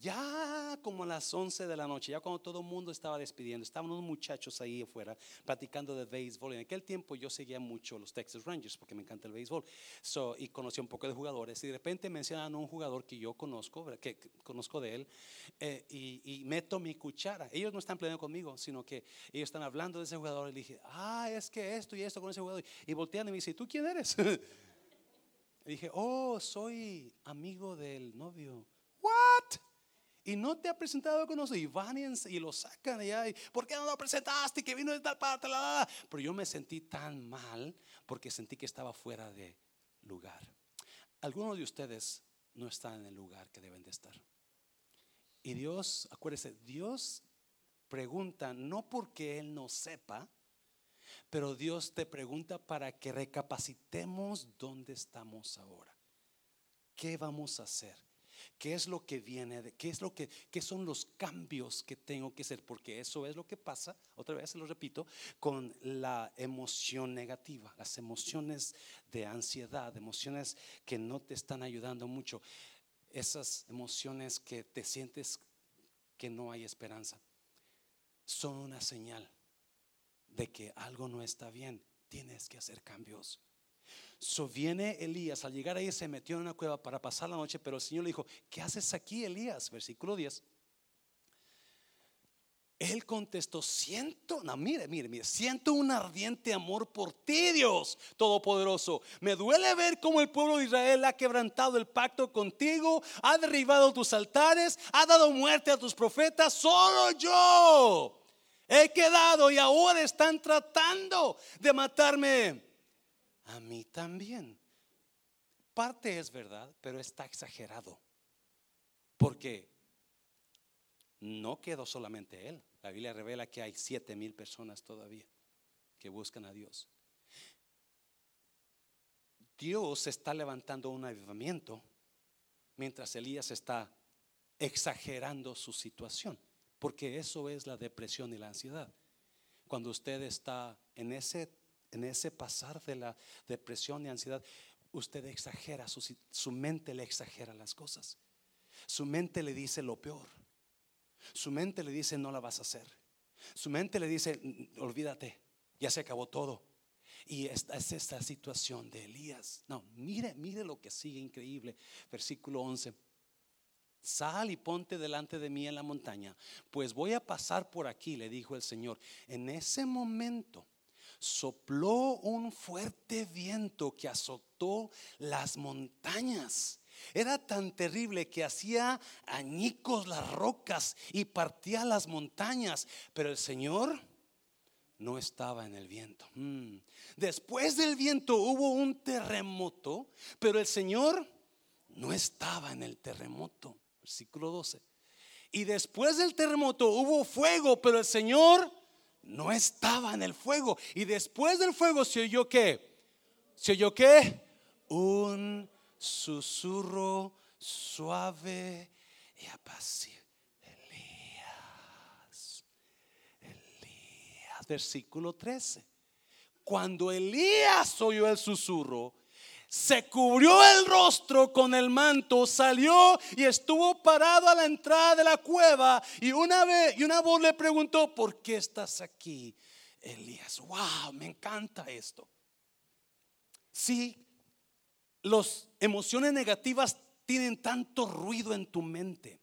ya como a las 11 de la noche, ya cuando todo el mundo estaba despidiendo, estaban unos muchachos ahí afuera platicando de béisbol. En aquel tiempo yo seguía mucho los Texas Rangers porque me encanta el béisbol. So, y conocí un poco de jugadores. Y de repente mencionan a un jugador que yo conozco, que, conozco de él, eh, y, meto mi cuchara. Ellos no están peleando conmigo, sino que ellos están hablando de ese jugador. Y dije, ah, es que esto y esto con ese jugador. Y voltean y me dicen, ¿tú quién eres? Dije, oh, soy amigo del novio. What? Y no te ha presentado con nosotros. Y van y, lo sacan allá. Y, ¿Por qué no lo presentaste? Que vino de tal parte. Pero yo me sentí tan mal porque sentí que estaba fuera de lugar. Algunos de ustedes no están en el lugar que deben de estar. Y Dios, acuérdese, Dios pregunta no porque Él no sepa, pero Dios te pregunta para que recapacitemos dónde estamos ahora. ¿Qué vamos a hacer? ¿Qué es lo que viene? ¿Qué es lo que qué son los cambios que tengo que hacer? Porque eso es lo que pasa, otra vez se lo repito, con la emoción negativa, las emociones de ansiedad, emociones que no te están ayudando mucho, esas emociones que te sientes que no hay esperanza. Son una señal de que algo no está bien. Tienes que hacer cambios. So viene Elías, al llegar ahí se metió en una cueva para pasar la noche, pero el Señor le dijo, ¿qué haces aquí, Elías? Versículo 10. Él contestó, siento, no, mire, mire, mire, siento un ardiente amor por ti, Dios Todopoderoso. Me duele ver cómo el pueblo de Israel ha quebrantado el pacto contigo, ha derribado tus altares, ha dado muerte a tus profetas. Solo yo he quedado y ahora están tratando de matarme a mí también. Parte es verdad, pero está exagerado. Porque no quedó solamente él. La Biblia revela que hay siete mil personas todavía que buscan a Dios. Dios está levantando un avivamiento mientras Elías está exagerando su situación, porque eso es la depresión y la ansiedad. Cuando usted está en ese en ese pasar de la depresión y ansiedad, usted exagera, su, su mente le exagera las cosas. Su mente le dice lo peor. Su mente le dice no la vas a hacer. Su mente le dice olvídate, ya se acabó todo. Y esta es esta situación de Elías. No, mire, mire lo que sigue increíble. Versículo 11. Sal y ponte delante de mí en la montaña, pues voy a pasar por aquí, le dijo el Señor. En ese momento sopló un fuerte viento que azotó las montañas. Era tan terrible que hacía añicos las rocas y partía las montañas, pero el Señor no estaba en el viento. Mm. Después del viento hubo un terremoto, pero el Señor no estaba en el terremoto. Versículo 12. Y después del terremoto hubo fuego, pero el Señor no estaba en el fuego. Y después del fuego se oyó qué? ¿Se oyó qué? Un susurro suave y apacible. Elías, Elías, versículo 13. Cuando Elías oyó el susurro, se cubrió el rostro con el manto, salió y estuvo parado a la entrada de la cueva. Y una vez, y una voz le preguntó: ¿Por qué estás aquí, Elías? Wow, me encanta esto. Sí, las emociones negativas tienen tanto ruido en tu mente.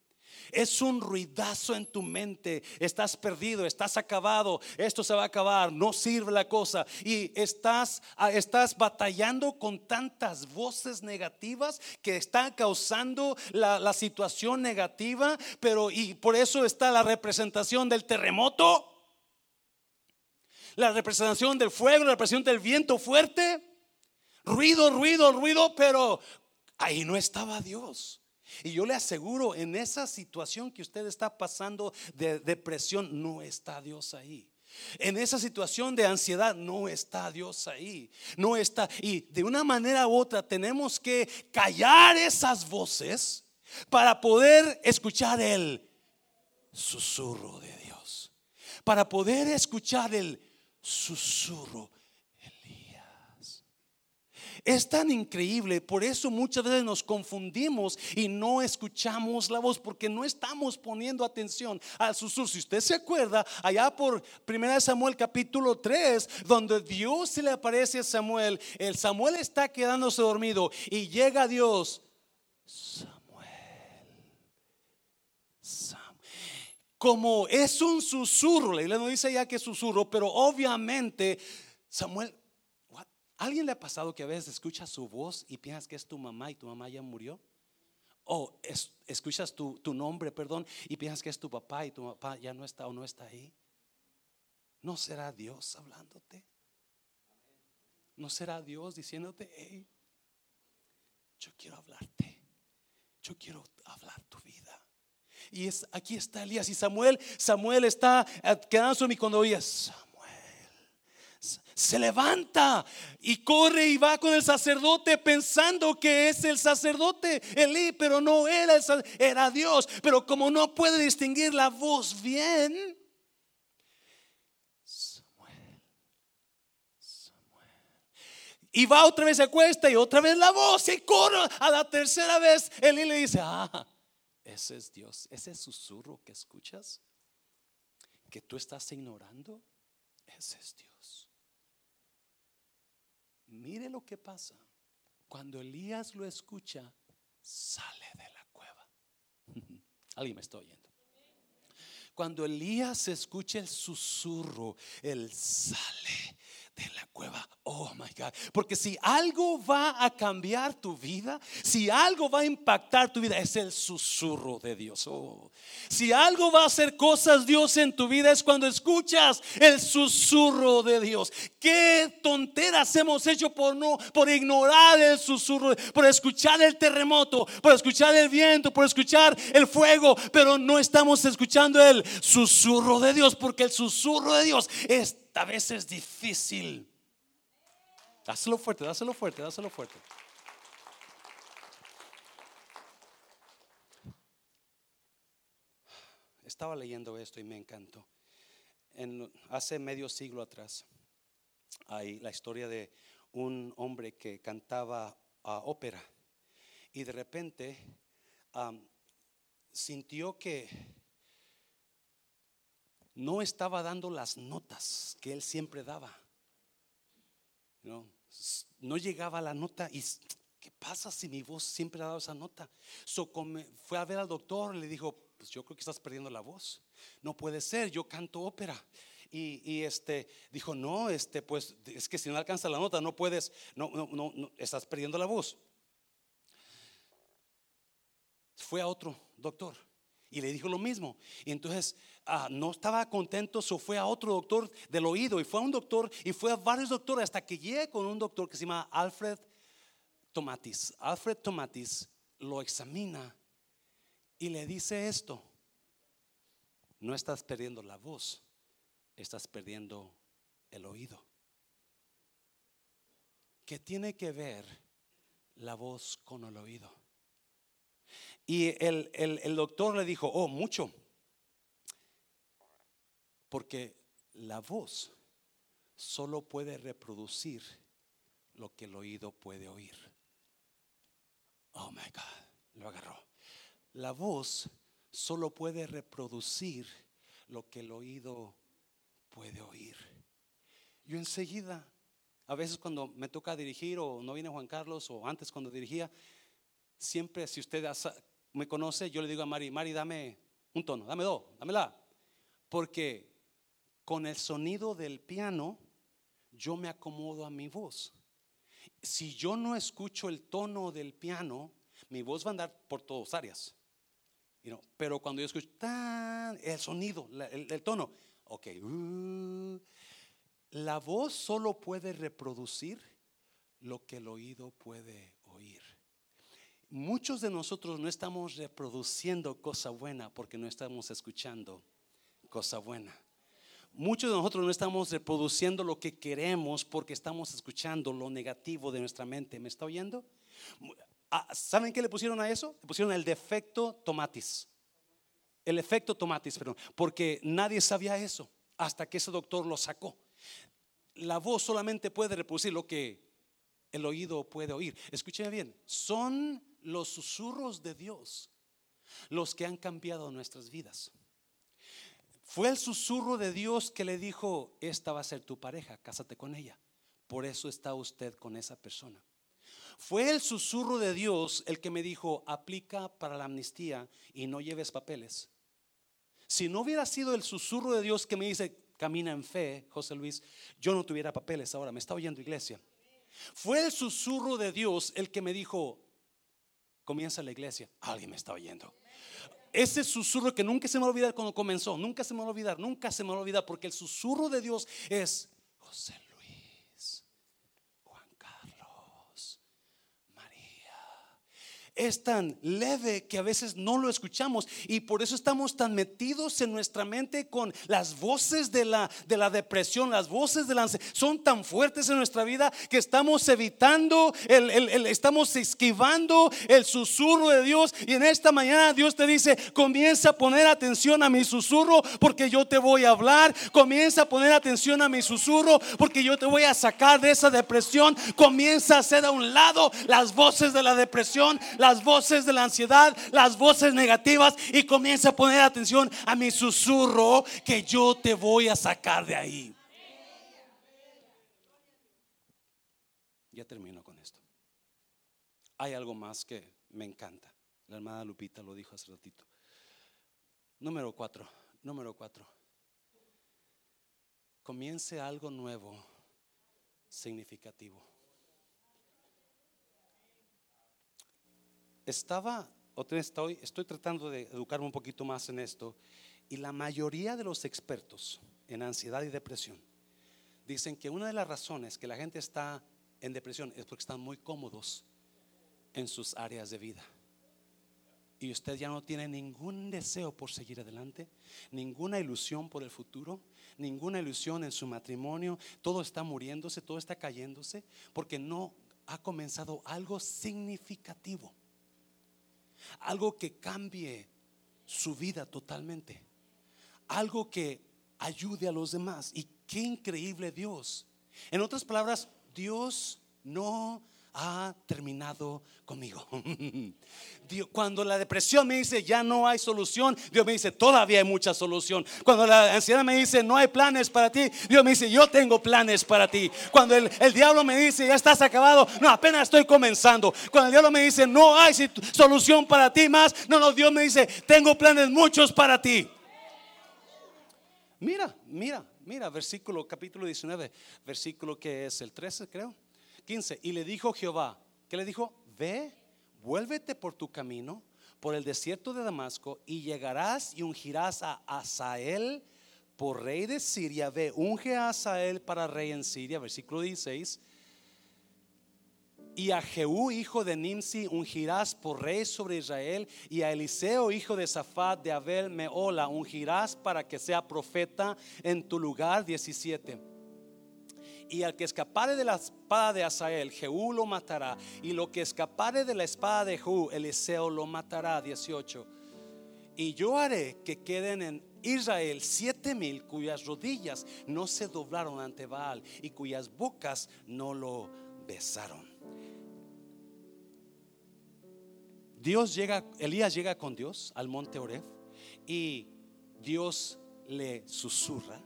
Es un ruidazo en tu mente. Estás perdido, estás acabado. Esto se va a acabar. No sirve la cosa. Y estás, ah, estás batallando con tantas voces negativas que están causando la, la situación negativa. Pero y por eso está la representación del terremoto. La representación del fuego, la representación del viento fuerte. Ruido, ruido, ruido, pero ahí no estaba Dios. Y yo le aseguro, en esa situación que usted está pasando de depresión, no está Dios ahí. En esa situación de ansiedad no está Dios ahí. No está. Y de una manera u otra tenemos que callar esas voces para poder escuchar el susurro de Dios. Para poder escuchar el susurro es tan increíble, por eso muchas veces nos confundimos y no escuchamos la voz porque no estamos poniendo atención al susurro. Si usted se acuerda, allá por 1 Samuel capítulo 3, donde Dios se le aparece a Samuel, el Samuel está quedándose dormido y llega Dios. Samuel. Samuel. Como es un susurro, la no dice ya que es susurro, pero obviamente Samuel ¿Alguien le ha pasado que a veces escucha su voz y piensas que es tu mamá y tu mamá ya murió? o escuchas tu, nombre, perdón, y piensas que es tu papá y tu papá ya no está o no está ahí. ¿No será Dios hablándote? ¿No será Dios diciéndote, hey, yo quiero hablarte, yo quiero hablar tu vida? Y es, aquí está Elías y Samuel, Samuel está eh, quedándose y cuando oye Samuel, se levanta y corre y va con el sacerdote pensando que es el sacerdote Elí, pero no era, el, era Dios. Pero como no puede distinguir la voz bien, Y va otra vez, se acuesta y otra vez la voz y corre. A la tercera vez, Elí le dice, ah, ese es Dios, ese susurro que escuchas, que tú estás ignorando, ese es Dios. Mire lo que pasa. Cuando Elías lo escucha, sale de la cueva. Alguien me está oyendo. Cuando Elías escucha el susurro, él sale de la cueva. Oh my God. Porque si algo va a cambiar tu vida, si algo va a impactar tu vida, es el susurro de Dios. Oh. Si algo va a hacer cosas Dios en tu vida, es cuando escuchas el susurro de Dios. Qué tonteras hemos hecho por no, por ignorar el susurro, por escuchar el terremoto, por escuchar el viento, por escuchar el fuego, pero no estamos escuchando el susurro de Dios, porque el susurro de Dios es a veces difícil. Dáselo fuerte, dáselo fuerte, dáselo fuerte. Estaba leyendo esto y me encantó. En, hace medio siglo atrás hay la historia de un hombre que cantaba ópera y de repente sintió que no estaba dando las notas que él siempre daba. No, llegaba la nota y ¿qué pasa si mi voz siempre ha dado esa nota? fue a ver al doctor, le dijo, pues yo creo que estás perdiendo la voz. No puede ser, yo canto ópera. Y, este dijo, no, este, pues es que si no alcanza la nota, no puedes, no, no, no, no estás perdiendo la voz. Fue a otro doctor y le dijo lo mismo. Y entonces ah, no estaba contento, se fue a otro doctor del oído y fue a un doctor y fue a varios doctores hasta que llegue con un doctor que se llama Alfred Tomatis. Alfred Tomatis lo examina y le dice esto. No estás perdiendo la voz, estás perdiendo el oído. ¿Qué tiene que ver la voz con el oído? Y el, doctor le dijo, oh, mucho. Porque la voz solo puede reproducir lo que el oído puede oír. Oh my God, lo agarró. La voz solo puede reproducir lo que el oído puede oír. Yo enseguida, a veces cuando me toca dirigir o no viene Juan Carlos o antes cuando dirigía, siempre si usted me conoce, yo le digo a Mari, Mari, dame un tono, dame dos, dámela. Porque con el sonido del piano, yo me acomodo a mi voz. Si yo no escucho el tono del piano, mi voz va a andar por todas áreas. pero cuando yo escucho el sonido, el, tono, ok, uh, la voz solo puede reproducir lo que el oído puede muchos de nosotros no estamos reproduciendo cosa buena porque no estamos escuchando cosa buena. Muchos de nosotros no estamos reproduciendo lo que queremos porque estamos escuchando lo negativo de nuestra mente. ¿Me está oyendo? Ah, ¿Saben qué le pusieron a eso? Le pusieron el defecto tomatis. El efecto tomatis, perdón. Porque nadie sabía eso hasta que ese doctor lo sacó. La voz solamente puede reproducir lo que el oído puede oír. Escúcheme bien. Son los susurros de Dios los que han cambiado nuestras vidas. Fue el susurro de Dios que le dijo, esta va a ser tu pareja, cásate con ella. Por eso está usted con esa persona. Fue el susurro de Dios el que me dijo, aplica para la amnistía y no lleves papeles. Si no hubiera sido el susurro de Dios que me dice, camina en fe, José Luis, yo no tuviera papeles ahora, me está oyendo iglesia. Fue el susurro de Dios el que me dijo, Comienza la iglesia. Alguien me está oyendo. Ese susurro que nunca se me va a olvidar cuando comenzó. Nunca se me va a olvidar. Nunca se me va a olvidar. Porque el susurro de Dios es José es tan leve que a veces no lo escuchamos. Y por eso estamos tan metidos en nuestra mente con las voces de la, de la depresión, las voces de la son tan fuertes en nuestra vida que estamos evitando, el, estamos esquivando el susurro de Dios. Y en esta mañana Dios te dice, comienza a poner atención a mi susurro porque yo te voy a hablar, comienza a poner atención a mi susurro porque yo te voy a sacar de esa depresión, comienza a hacer a un lado las voces de la depresión, voces de la ansiedad, las voces negativas y comienza a poner atención a mi susurro que yo te voy a sacar de ahí. Ya termino con esto. Hay algo más que me encanta. La hermana Lupita lo dijo hace ratito. Número cuatro, número cuatro. Comience algo nuevo, significativo. Estaba, vez estoy, estoy tratando de educarme un poquito más en esto, y la mayoría de los expertos en ansiedad y depresión dicen que una de las razones que la gente está en depresión es porque están muy cómodos en sus áreas de vida. Y usted ya no tiene ningún deseo por seguir adelante, ninguna ilusión por el futuro, ninguna ilusión en su matrimonio. Todo está muriéndose, todo está cayéndose, porque no ha comenzado algo significativo algo que cambie su vida totalmente, algo que ayude a los demás. Y qué increíble Dios. En otras palabras, Dios no ha terminado conmigo. Cuando la depresión me dice ya no hay solución, Dios me dice todavía hay mucha solución. Cuando la ansiedad me dice no hay planes para ti, Dios me dice yo tengo planes para ti. Cuando el, diablo me dice ya estás acabado, no, apenas estoy comenzando. Cuando el diablo me dice no hay solución para ti más, no, no, Dios me dice tengo planes muchos para ti. Mira, mira, mira, versículo capítulo 19, versículo que es el 13 creo. 15. Y le dijo Jehová, ¿qué le dijo? Ve, vuélvete por tu camino, por el desierto de Damasco, y llegarás y ungirás a Asael por rey de Siria. Ve, unge a Asael para rey en Siria, versículo 16. Y a Jehú, hijo de Nimsi, ungirás por rey sobre Israel. Y a Eliseo, hijo de Safat de Abel Meola, ungirás para que sea profeta en tu lugar. 17 y al que escapare de la espada de Asael, Jehú lo matará, y lo que escapare de la espada de Jehú, Eliseo lo matará. 18. Y yo haré que queden en Israel siete mil cuyas rodillas no se doblaron ante Baal y cuyas bocas no lo besaron. Dios llega, Elías llega con Dios al monte Oreb y Dios le susurra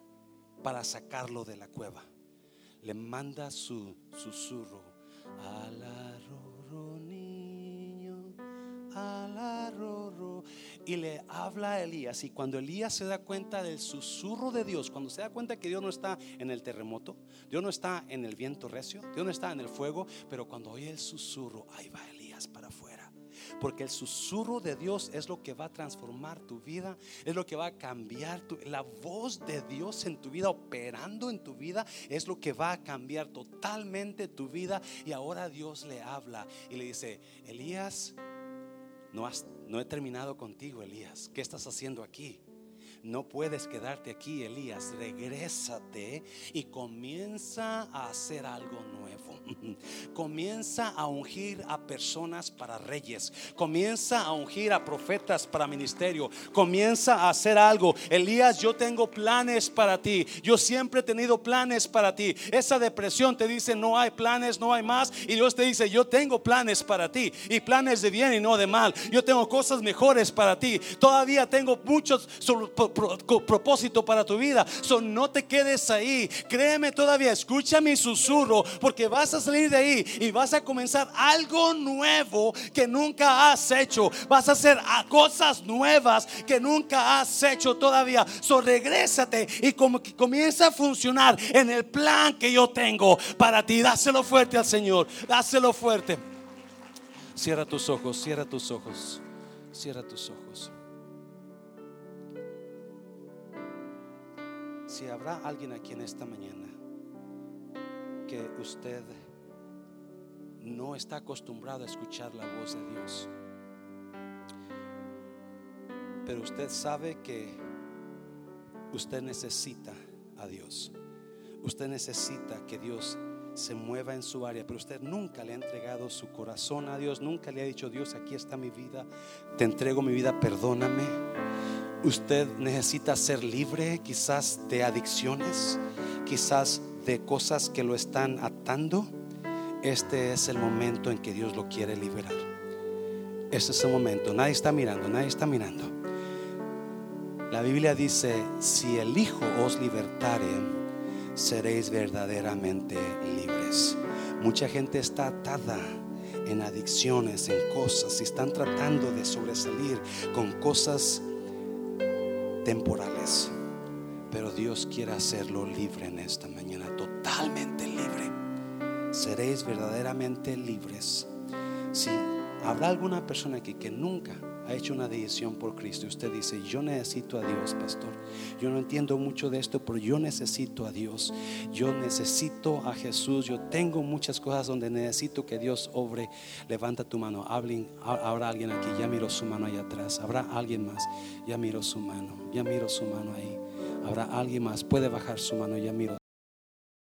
para sacarlo de la cueva le manda su susurro. Alaroro niño, alaroro. Y le habla a Elías. Y cuando Elías se da cuenta del susurro de Dios, cuando se da cuenta que Dios no está en el terremoto, Dios no está en el viento recio, Dios no está en el fuego, pero cuando oye el susurro, ahí va Elías para afuera. Porque el susurro de Dios es lo que va a transformar tu vida, es lo que va a cambiar tu, la voz de Dios en tu vida, operando en tu vida, es lo que va a cambiar totalmente tu vida. Y ahora Dios le habla y le dice, Elías, no, has, no he terminado contigo, Elías. ¿Qué estás haciendo aquí? No puedes quedarte aquí, Elías. Regrésate y comienza a hacer algo nuevo. Comienza a ungir a personas para reyes. Comienza a ungir a profetas para ministerio. Comienza a hacer algo. Elías, yo tengo planes para ti. Yo siempre he tenido planes para ti. Esa depresión te dice no hay planes, no hay más. Y Dios te dice yo tengo planes para ti. Y planes de bien y no de mal. Yo tengo cosas mejores para ti. Todavía tengo muchos propósito para tu vida. So, no te quedes ahí. Créeme todavía, escucha mi susurro porque vas a salir de ahí y vas a comenzar algo nuevo que nunca has hecho. Vas a hacer cosas nuevas que nunca has hecho todavía. So, regrésate y como que comienza a funcionar en el plan que yo tengo para ti. Dáselo fuerte al Señor. Dáselo fuerte. Cierra tus ojos, cierra tus ojos, cierra tus ojos. Si habrá alguien aquí en esta mañana que usted no está acostumbrado a escuchar la voz de Dios, pero usted sabe que usted necesita a Dios. Usted necesita que Dios se mueva en su área, pero usted nunca le ha entregado su corazón a Dios, nunca le ha dicho, Dios, aquí está mi vida, te entrego mi vida, perdóname. Usted necesita ser libre quizás de adicciones, quizás de cosas que lo están atando. Este es el momento en que Dios lo quiere liberar. Este es el momento. Nadie está mirando, nadie está mirando. La Biblia dice, si el Hijo os libertare, seréis verdaderamente libres. Mucha gente está atada en adicciones, en cosas, y están tratando de sobresalir con cosas temporales. Pero Dios quiere hacerlo libre en esta mañana, totalmente libre. Seréis verdaderamente libres. Si habrá alguna persona aquí que nunca ha hecho una decisión por Cristo. Usted dice, yo necesito a Dios, pastor. Yo no entiendo mucho de esto, pero yo necesito a Dios. Yo necesito a Jesús. Yo tengo muchas cosas donde necesito que Dios obre. Levanta tu mano. Hablen, habrá alguien aquí. Ya miro su mano ahí atrás. Habrá alguien más. Ya miro su mano. Ya miro su mano ahí. Habrá alguien más. Puede bajar su mano. Ya miro.